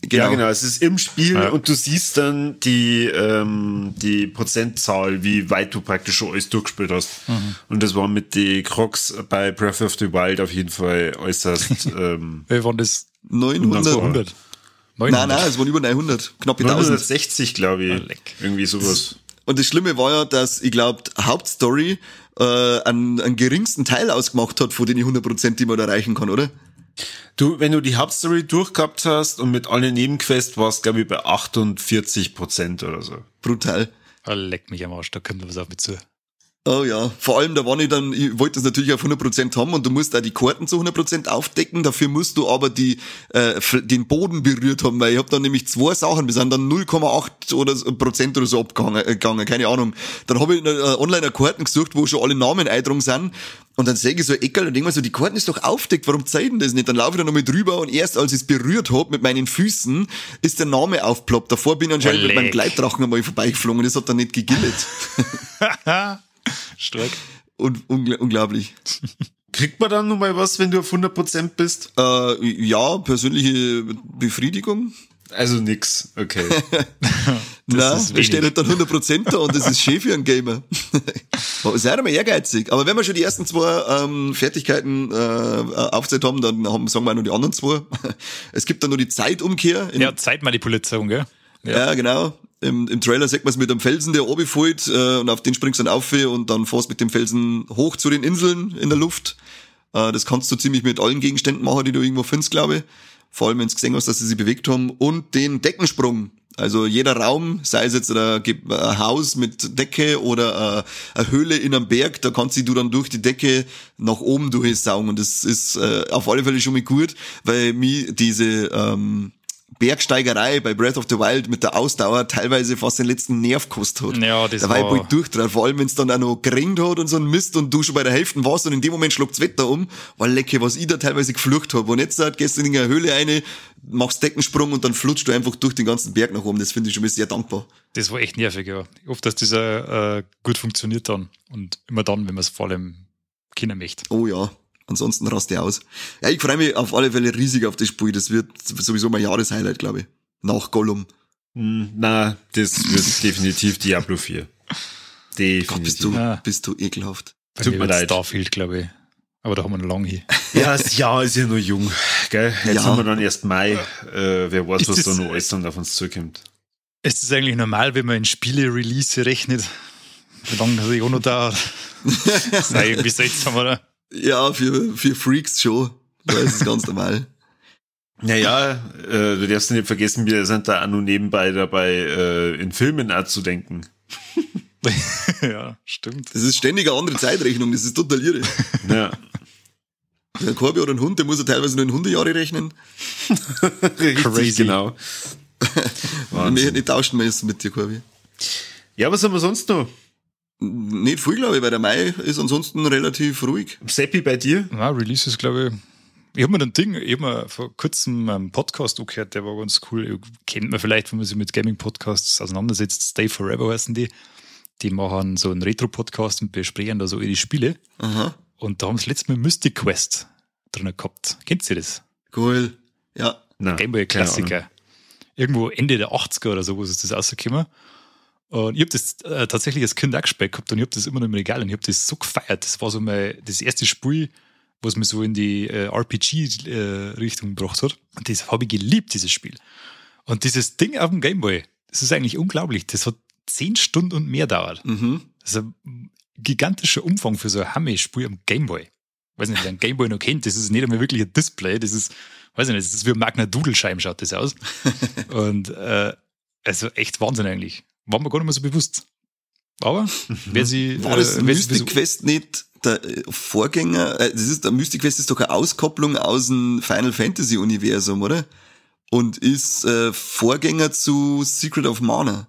genau. Ja, genau. Es ist im Spiel Ja. und du siehst dann die, ähm, die Prozentzahl, wie weit du praktisch schon alles durchgespielt hast. Und das war mit die Crocs bei Breath of the Wild auf jeden Fall äußerst, ähm, Wie waren das? 900. 100. Nein, nein, es waren über 900. Knapp 1000. 960, glaube ich. Ah, leck. Irgendwie sowas. Und das Schlimme war ja, dass ich glaube, Hauptstory äh, einen, einen geringsten Teil ausgemacht hat, von den 100%, die man da erreichen kann, oder? Du, wenn du die Hauptstory durchgehabt hast und mit allen Nebenquests warst, glaube ich, bei 48 Prozent oder so. Brutal. Ah, leck mich am Arsch, da kommt was auf mich zu. Oh ja, vor allem da war ich dann, ich wollte das natürlich auf 100% haben und du musst auch die Karten zu 100% aufdecken, dafür musst du aber die äh, den Boden berührt haben, weil ich habe dann nämlich zwei Sachen, wir sind dann 0,8 oder so, Prozent oder so abgegangen, äh, keine Ahnung. Dann habe ich äh, online eine Karten gesucht, wo schon alle Namen eindrungen sind und dann sehe ich so Eckel und denke mir so, die Karten ist doch aufdeckt, warum zeigen das nicht? Dann laufe ich da nochmal drüber und erst als ich es berührt hab mit meinen Füßen, ist der Name aufploppt. Davor bin ich anscheinend Olé. mit meinem Gleitdrachen einmal vorbeigeflogen und das hat dann nicht gegillet. Stark. und ungl unglaublich. Kriegt man dann nochmal was, wenn du auf 100% bist? Äh, ja, persönliche Befriedigung. Also nix, okay. Na, da steht halt dann 100% da und das ist schön für einen Gamer. Seid einmal ehrgeizig. Aber wenn wir schon die ersten zwei ähm, Fertigkeiten äh, aufgezählt haben, dann haben, sagen wir auch noch die anderen zwei. Es gibt dann noch die Zeitumkehr. In, Ja, Zeitmanipulation, gell? ja. genau. Im, Im Trailer sieht man es mit einem Felsen, der oben fällt äh, und auf den springst du dann auf und dann fährst mit dem Felsen hoch zu den Inseln in der Luft. Äh, das kannst du ziemlich mit allen Gegenständen machen, die du irgendwo findest, glaube ich. Vor allem, wenn du gesehen hast, dass sie sich bewegt haben. Und den Deckensprung. Also jeder Raum, sei es jetzt ein, Ge- ein Haus mit Decke oder äh, eine Höhle in einem Berg, da kannst du dann durch die Decke nach oben durchsaugen. Und das ist äh, auf alle Fälle schon mal gut, weil mir diese ähm, Bergsteigerei bei Breath of the Wild mit der Ausdauer teilweise fast den letzten Nerv gekostet hat. Ja, das da war ich bald durchdreht. Vor allem, wenn es dann auch noch geringt hat und so ein Mist und du schon bei der Hälfte warst und in dem Moment schlägt's Wetter um, war lecke, was ich da teilweise geflucht hab. Und jetzt halt, du in eine Höhle rein, machst Deckensprung und dann flutschst du einfach durch den ganzen Berg nach oben. Das finde ich schon mal sehr dankbar. Das war echt nervig, ja. Ich hoffe, dass dieser äh, gut funktioniert dann. Und immer dann, wenn man es vor allem Kinder möchte. Oh ja. Ansonsten rast ich aus. Ja, ich freue mich auf alle Fälle riesig auf das Spiel. Das wird sowieso mein Jahreshighlight, glaube ich. Nach Gollum. Hm, Na, das wird definitiv Diablo 4. Definitiv. Gott, bist du, Ja. bist du ekelhaft. Bei Tut mir leid. Starfield, glaube ich. Aber da haben wir noch lange hin. Ja, das Jahr ist ja nur jung, gell? Jetzt Ja. haben wir dann erst Mai. Äh, wer weiß, Ist was da das- noch alles dann auf uns zukommt. Ist es eigentlich normal, wenn man in Spiele-Release rechnet? Wie lange das auch noch dauert? das ist irgendwie seltsam, oder? Ja, für, für Freaks schon. Da ist es ganz normal. Naja, äh, du darfst nicht vergessen, wir sind da auch noch nebenbei dabei, äh, in Filmen auch zu denken. ja, stimmt. Das ist ständig eine andere Zeitrechnung, das ist total irre. Ja. Der Korbi hat einen Hund, der muss ja teilweise nur in Hundejahre rechnen. Richtig, Crazy. genau. Wir nicht tauschen müssen mit dir, Korbi. Ja, was haben wir sonst noch? Nicht viel, glaube ich, weil der Mai ist ansonsten relativ ruhig. Seppi bei dir? Na, Release ist, glaube ich. Ich habe mir ein Ding, ich habe mir vor kurzem einen Podcast angehört, der war ganz cool. Kennt man vielleicht, wenn man sich mit Gaming-Podcasts auseinandersetzt. Stay Forever heißen die. Die machen so einen Retro-Podcast und besprechen da so ihre Spiele. Aha, Und da haben sie letztes Mal Mystic Quest drin gehabt. Kennt ihr das? cool. Ja, Gameboy-Klassiker. Irgendwo Ende der 80er oder so, wo ist das rausgekommen. Und ich habe das äh, tatsächlich als Kind auch gespielt gehabt und ich habe das immer noch im Regal und ich habe das so gefeiert. Das war so mein, das erste Spiel, was mich so in die äh, RPG-Richtung gebracht hat. Und das habe ich geliebt, dieses Spiel. Und dieses Ding auf dem Gameboy, das ist eigentlich unglaublich. Das hat zehn Stunden und mehr dauert. mhm. Das ist ein gigantischer Umfang für so ein Hammer-Spiel am Gameboy. Weiß nicht, wer einen Gameboy noch kennt, das ist nicht einmal wirklich ein Display, das ist, weiß ich nicht, das ist wie ein Magna Doodle-Scheiben schaut das aus. Und äh, also echt Wahnsinn eigentlich. War mir gar nicht mehr so bewusst. Aber wer sie. War das äh, Mystic so- Quest nicht der äh, Vorgänger? Äh, das ist, der Mystic Quest ist doch eine Auskopplung aus dem Final Fantasy Universum, oder? Und ist äh, Vorgänger zu Secret of Mana.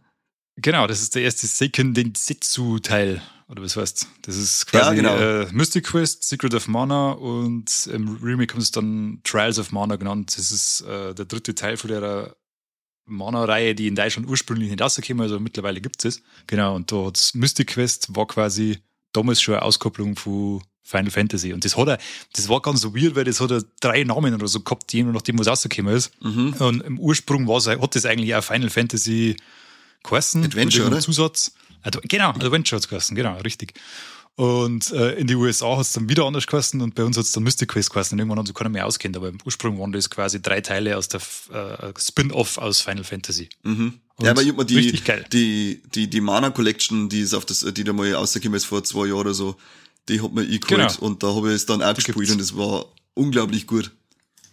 Genau, das ist der erste Seiken Densetsu-Teil. Oder was heißt? Das ist quasi Ja, genau. äh, Mystic Quest, Secret of Mana und im Remake haben sie es dann Trials of Mana genannt. Das ist äh, der dritte Teil von der Mana-Reihe, die in Deutschland ursprünglich nicht rausgekommen also mittlerweile gibt es. Genau, und da hat's Mystic Quest war quasi damals schon eine Auskopplung von Final Fantasy. Und das hat er, das war ganz so weird, weil das hat er drei Namen oder so gehabt, je nachdem, was rausgekommen ist. Mhm. Und im Ursprung war's, hat das eigentlich auch Final Fantasy geheißen. Adventure, oder? Zusatz. Also, genau, Adventure hat's geheißen, genau, richtig. Und äh, in die USA hat's dann wieder anders geheißen und bei uns hat's dann Mystic Quest geheißen. Und irgendwann haben sie keiner mehr auskennt, aber im Ursprung waren das quasi drei Teile aus der äh, Spin-off aus Final Fantasy. Mhm. Und Ja, aber ich die, richtig geil. die, die, die Mana Collection, die ist auf das, die da mal rausgekommen ist vor zwei Jahren oder so, die hat mir eingeholt Genau. und da habe ich es dann auch gespielt gibt's. und es war unglaublich gut.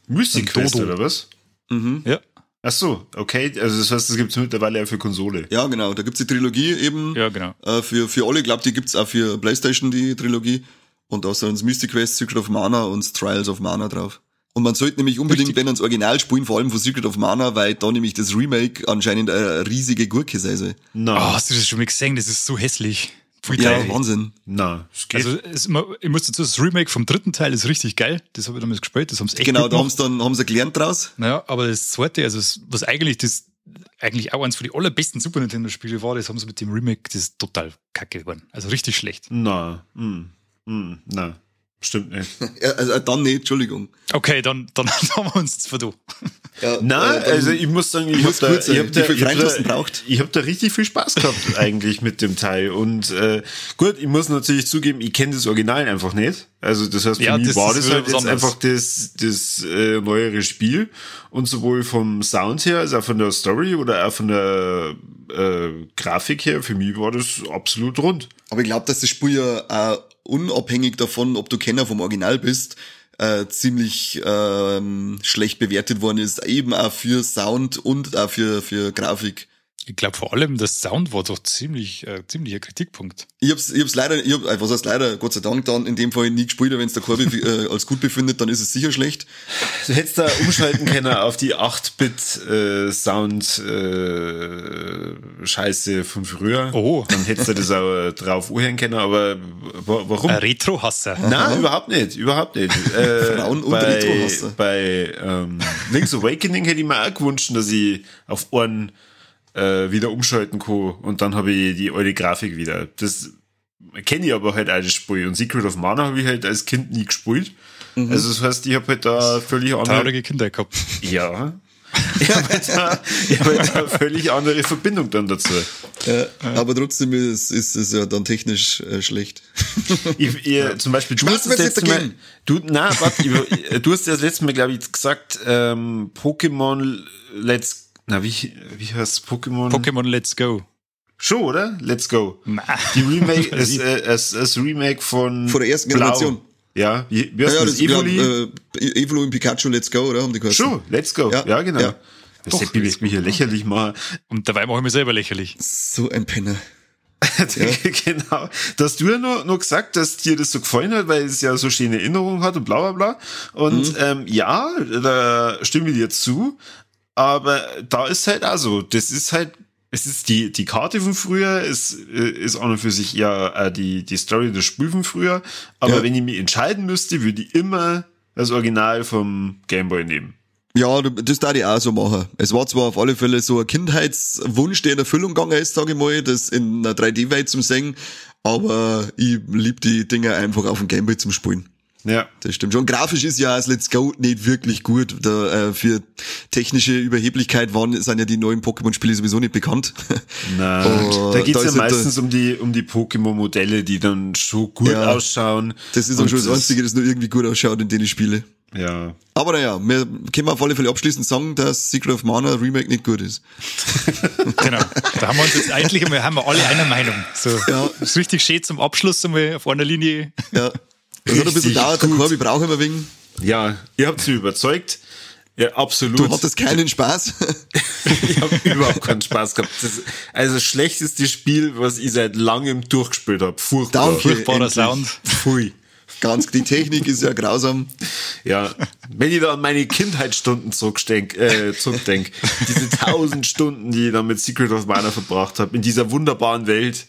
Mystic Quest oder was? Mhm. Ja. Ach so, okay. Also das heißt, das gibt's mittlerweile auch für Konsole. Ja, genau. Da gibt's die Trilogie eben. Ja, genau. Äh, für, für alle, glaube die gibt's auch für Playstation, die Trilogie. Und da sind Mystic Quest, Secret of Mana und Trials of Mana drauf. Und man sollte nämlich unbedingt, Richtig. wenn ans Original spielen, vor allem von Secret of Mana, weil da nämlich das Remake anscheinend eine riesige Gurke sei soll. Na, Oh, hast du das schon mal gesehen? Das ist so hässlich. Ja. Wahnsinn. na, es geht. Also es, man- ich muss dazu, das Remake vom dritten Teil ist richtig geil. Das habe ich damals gespielt. Das haben sie echt Genau, gut da haben sie dann, haben sie gelernt draus. Naja, aber das zweite, also das, was eigentlich das eigentlich auch eins von den allerbesten Super Nintendo-Spiele war, das haben sie mit dem Remake, das ist total kacke geworden. Also richtig schlecht. na, hm, hm, na, stimmt nicht. Ja, also äh, dann nicht, Entschuldigung. Okay, dann, dann haben wir uns jetzt. Ja, Na, äh, also ich muss sagen, ich habe muss da, ich hab da, ich hab da, braucht? ich hab da richtig viel Spaß gehabt eigentlich mit dem Teil. Und äh, gut, ich muss natürlich zugeben, ich kenne das Original einfach nicht. Also das heißt, für Ja, mich das war ist das halt jetzt einfach das, das äh, neuere Spiel. Und sowohl vom Sound her, als auch von der Story oder auch von der äh, Grafik her, für mich war das absolut rund. Aber ich glaube, dass das Spiel ja auch unabhängig davon, ob du Kenner vom Original bist, äh, ziemlich ähm, schlecht bewertet worden ist, eben auch für Sound und auch für, für Grafik. Ich glaube vor allem, das Sound war doch ziemlich, äh, ziemlicher Kritikpunkt. Ich hab's, ich hab's leider, ich hab, äh, was heißt leider, Gott sei Dank dann in dem Fall nie gespielt, wenn es der Corby äh, als gut befindet, dann ist es sicher schlecht. Du hättest da umschalten können auf die 8-Bit äh, Sound äh, Scheiße von früher. Oh. Dann hättest du das auch äh, drauf anhören können, aber wa- warum? Retro-Hasser. Nein, überhaupt nicht, überhaupt nicht. Äh, Frauen und bei, Retro-Hasser. bei ähm, Link's Awakening hätte ich mir auch gewünscht, dass ich auf einen äh, wieder umschalten kann und dann habe ich die alte Grafik wieder. Das kenne ich aber halt das Spiel. Und Secret of Mana habe ich halt als Kind nie gespielt. Mhm. Also das heißt, ich habe halt da völlig andere Traurige Kinder gehabt. ja. Ich habe halt, da- ich hab halt da eine völlig andere Verbindung dann dazu. Ja, aber trotzdem ist, ist es ja dann technisch äh, schlecht. Ich, ihr, Zum Beispiel, du Spaß hast das letzte Mal, du, na, warte, ich- du hast das letzte Mal, glaube ich, gesagt, ähm, Pokémon Let's, na, wie, wie heißt Pokémon? Pokémon Let's Go. Schon, oder? Let's go. Na. Die Remake, das, äh, das, das Remake von, Von der ersten Blau. Generation. Ja, wie, wie heißt Ja, ja, das? das, Evoli? glaub, äh, Evolo und Pikachu, let's go, oder? Haben die? Schon, Let's go. Ja, Ja, genau. ja. Das hätte mich mich hier lächerlich machen. Und dabei mache ich mich selber lächerlich. So ein Penner. genau. Da hast du ja nur, nur gesagt, dass dir das so gefallen hat, weil es ja so schöne Erinnerungen hat und bla bla bla. Und ähm, ja, da stimme ich dir zu. Aber da ist halt also, das ist halt, es ist die, die Karte von früher, es äh, ist auch noch für sich ja äh, die, die Story des Spiels von früher. Aber Ja. wenn ich mich entscheiden müsste, würde ich immer das Original vom Gameboy nehmen. Ja, das darf ich auch so machen. Es war zwar auf alle Fälle so ein Kindheitswunsch, der in Erfüllung gegangen ist, sage ich mal, das in einer 3D-Welt zum Singen, aber ich lieb die Dinger einfach auf dem Gameboy zum Spielen. Ja. Das stimmt schon. Grafisch ist ja das Let's Go nicht wirklich gut. Da, äh, für technische Überheblichkeit waren, sind ja die neuen Pokémon-Spiele sowieso nicht bekannt. Na, Oh, da geht's da ja ja meistens um die, um die Pokémon-Modelle, die dann schon gut Ja. ausschauen. Das ist auch Und schon das Einzige, das nur irgendwie gut ausschaut in denen Spiele. Ja. Aber naja, wir können auf alle Fälle abschließend sagen, dass Secret of Mana Remake nicht gut ist. Genau. Da haben wir uns jetzt eigentlich einmal, haben wir alle einer Meinung. So, Ja. ist richtig schön zum Abschluss einmal auf einer Linie. Ja. Das hat ein bisschen dauert, der gut. Corby braucht immer wegen. Ja, ihr habt sie überzeugt. Ja, absolut. Du hattest keinen Spaß. ich habe überhaupt keinen Spaß gehabt. Das, also das schlechteste Spiel, was ich seit langem durchgespielt habe. Furchtbar. Danke. Furchtbarer endlich. Sound. Pfui. Ganz, die Technik ist ja grausam. Ja, wenn ich da an meine Kindheitsstunden zurückdenk, äh, zurückdenk, diese tausend Stunden, die ich da mit Secret of Mana verbracht habe, in dieser wunderbaren Welt,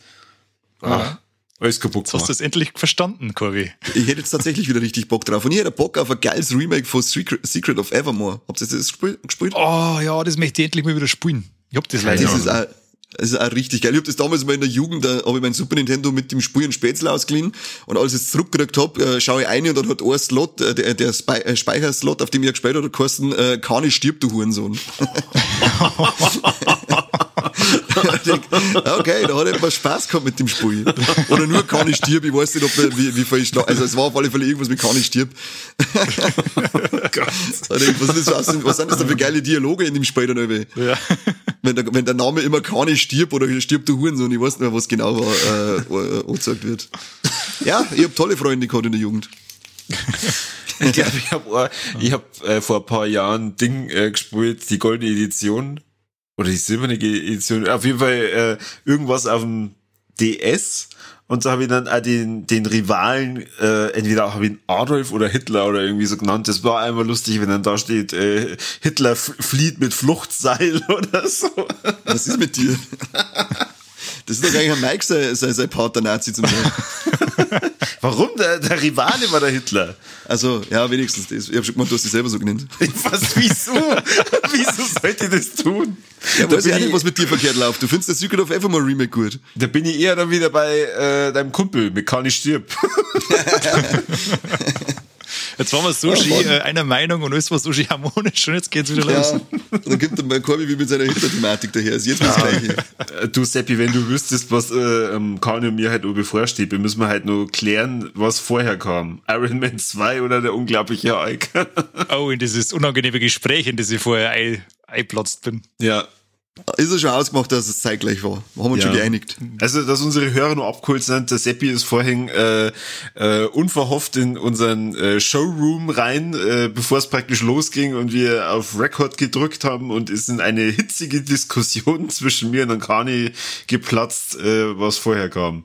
ah, alles kaputt Jetzt hast du gemacht. es endlich verstanden, Corby. Ich hätte jetzt tatsächlich wieder richtig Bock drauf. Und ich hätte Bock auf ein geiles Remake von Secret, of Evermore. Habt ihr das gespielt? Oh ja, das möchte ich endlich mal wieder spielen. Ich hab das leider Das ist auch, das ist auch richtig geil. Ich hab das damals mal in der Jugend, da habe ich mein Super Nintendo mit dem in Spätzle ausgeliehen und als ich es zurückgekriegt hab, äh, schaue ich ein und dann hat ein Slot, äh, der, der Spei äh, Speicherslot, auf dem ich gespielt habe, geheißen, äh, Kani stirbt, du Hurensohn. Ich denk, okay, da hat er etwas Spaß gehabt mit dem Spiel. Oder nur Kani stirbt, ich weiß nicht, ob er, wie, wie viel ich, also es war auf alle Fälle irgendwas mit Kani stirbt. Da denk ich, Was, ist das, was, sind das denn für geile Dialoge in dem Spiel dann irgendwie? Ja. wenn der, wenn der Name immer Kani stirbt oder stirbt der Hurensohn, ich weiß nicht mehr, was genau war, äh, äh, angezeigt wird. Ja, ich hab tolle Freunde gehabt in der Jugend. Ich glaube, ich habe ich hab, äh, vor ein paar Jahren Ding äh, gespielt, die goldene Edition oder die silberne Edition. Auf jeden Fall äh, irgendwas auf dem DS. Und so habe ich dann auch den, den Rivalen, äh, entweder habe ich ihn Adolf oder Hitler oder irgendwie so genannt. Das war einmal lustig, wenn dann da steht, äh, Hitler flieht mit Fluchtseil oder so. Was ist mit dir? Das ist doch eigentlich ein Mike sein, sein, sein Partner-Nazi zum Beispiel. Warum? Der, der Rivale war der Hitler. Also, ja, wenigstens das. Ich habe schon gemeint, du hast dich selber so genannt. Was, wieso? wieso sollte ich das tun? Ja, da weiß ich auch nicht, was mit dir verkehrt läuft. Du findest das Secret of Evermore Remake gut. Da bin ich eher dann wieder bei äh, deinem Kumpel, mit Kani stirb. Jetzt waren wir Sushi ja, äh, einer Meinung und alles war Sushi harmonisch und jetzt geht's wieder ja, los. Dann kommt dann mal Corby wie mit seiner Hitler-Thematik daher. Ist jetzt ja. das Gleiche. Äh, du, Seppi, wenn du wüsstest, was äh, ähm, Kani und mir halt noch bevorsteht, wir müssen wir halt nur klären, was vorher kam. Iron Man 2 oder der unglaubliche Hulk. oh, in dieses unangenehme Gespräch, in das ich vorher eingeplatzt bin. Ja, ist ja schon ausgemacht, dass es zeitgleich war. Haben wir uns ja. schon geeinigt. Also, dass unsere Hörer nur abgeholt sind, der Seppi ist vorhin äh, äh, unverhofft in unseren äh, Showroom rein, äh, bevor es praktisch losging und wir auf Record gedrückt haben und ist in eine hitzige Diskussion zwischen mir und Kani geplatzt, äh, was vorher kam.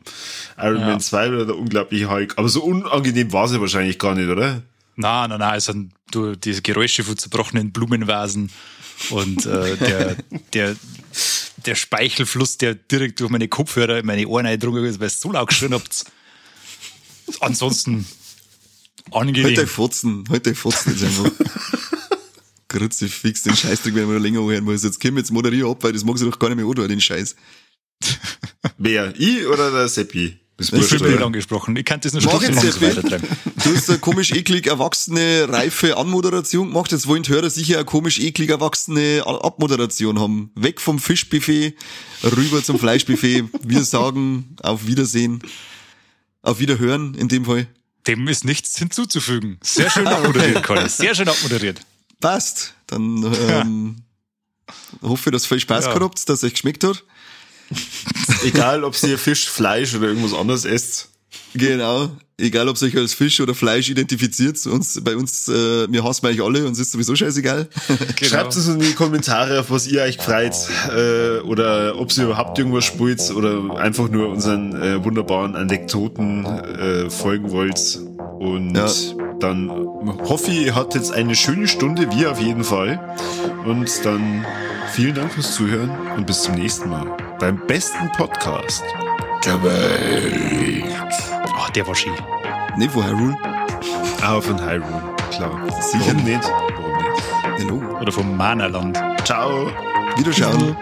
Iron ja. Man 2 oder der unglaubliche Hulk. Aber so unangenehm war sie wahrscheinlich gar nicht, oder? Nein, nein, nein, also du, diese Geräusche von zerbrochenen Blumenvasen und äh, der, der, der Speichelfluss, der direkt durch meine Kopfhörer in meine Ohren eindrungen ist, weil es so laut geschrien habt. Ansonsten angenehm. Heute Fotzen, heute Fotzen ist einfach. Grütze fix den Scheißdreck, wenn man länger hören muss. Jetzt komm jetzt moderier ab, weil das mag sie doch gar nicht mehr oder den Scheiß. Wer? Ich oder der Seppi? Das bin nicht angesprochen. Ich kann das nur Stunde lang so weitertreiben. Du hast eine komisch eklig erwachsene, reife Anmoderation gemacht. Jetzt wollen Hörer sicher eine komisch eklig erwachsene Abmoderation haben. Weg vom Fischbuffet, rüber zum Fleischbuffet. Wir sagen auf Wiedersehen, auf Wiederhören in dem Fall. Dem ist nichts hinzuzufügen. Sehr schön abmoderiert, Conny. Sehr schön abmoderiert. Passt. Dann ähm, hoffe ich, dass viel Spaß ja. gehabt habt, dass es euch geschmeckt hat. Egal, ob ihr Fisch, Fleisch oder irgendwas anderes esst. Genau. Egal, ob ihr euch als Fisch oder Fleisch identifiziert. Uns, bei uns, äh, wir hassen euch alle, uns ist sowieso scheißegal. Genau. Schreibt es in die Kommentare, auf was ihr euch freut. Äh, oder ob ihr überhaupt irgendwas spielt oder einfach nur unseren äh, wunderbaren Anekdoten äh, folgen wollt. Und ja. dann hoffe ich, ihr hattet jetzt eine schöne Stunde, wir auf jeden Fall. Und dann vielen Dank fürs Zuhören und bis zum nächsten Mal beim besten Podcast der Welt. Oh, der war schön. Nee, von Hyrule. Ah, von Hyrule, klar. Sicher Warum nicht. Warum nicht? Hello. Oder vom Manaland. Ciao. Wiederschauen.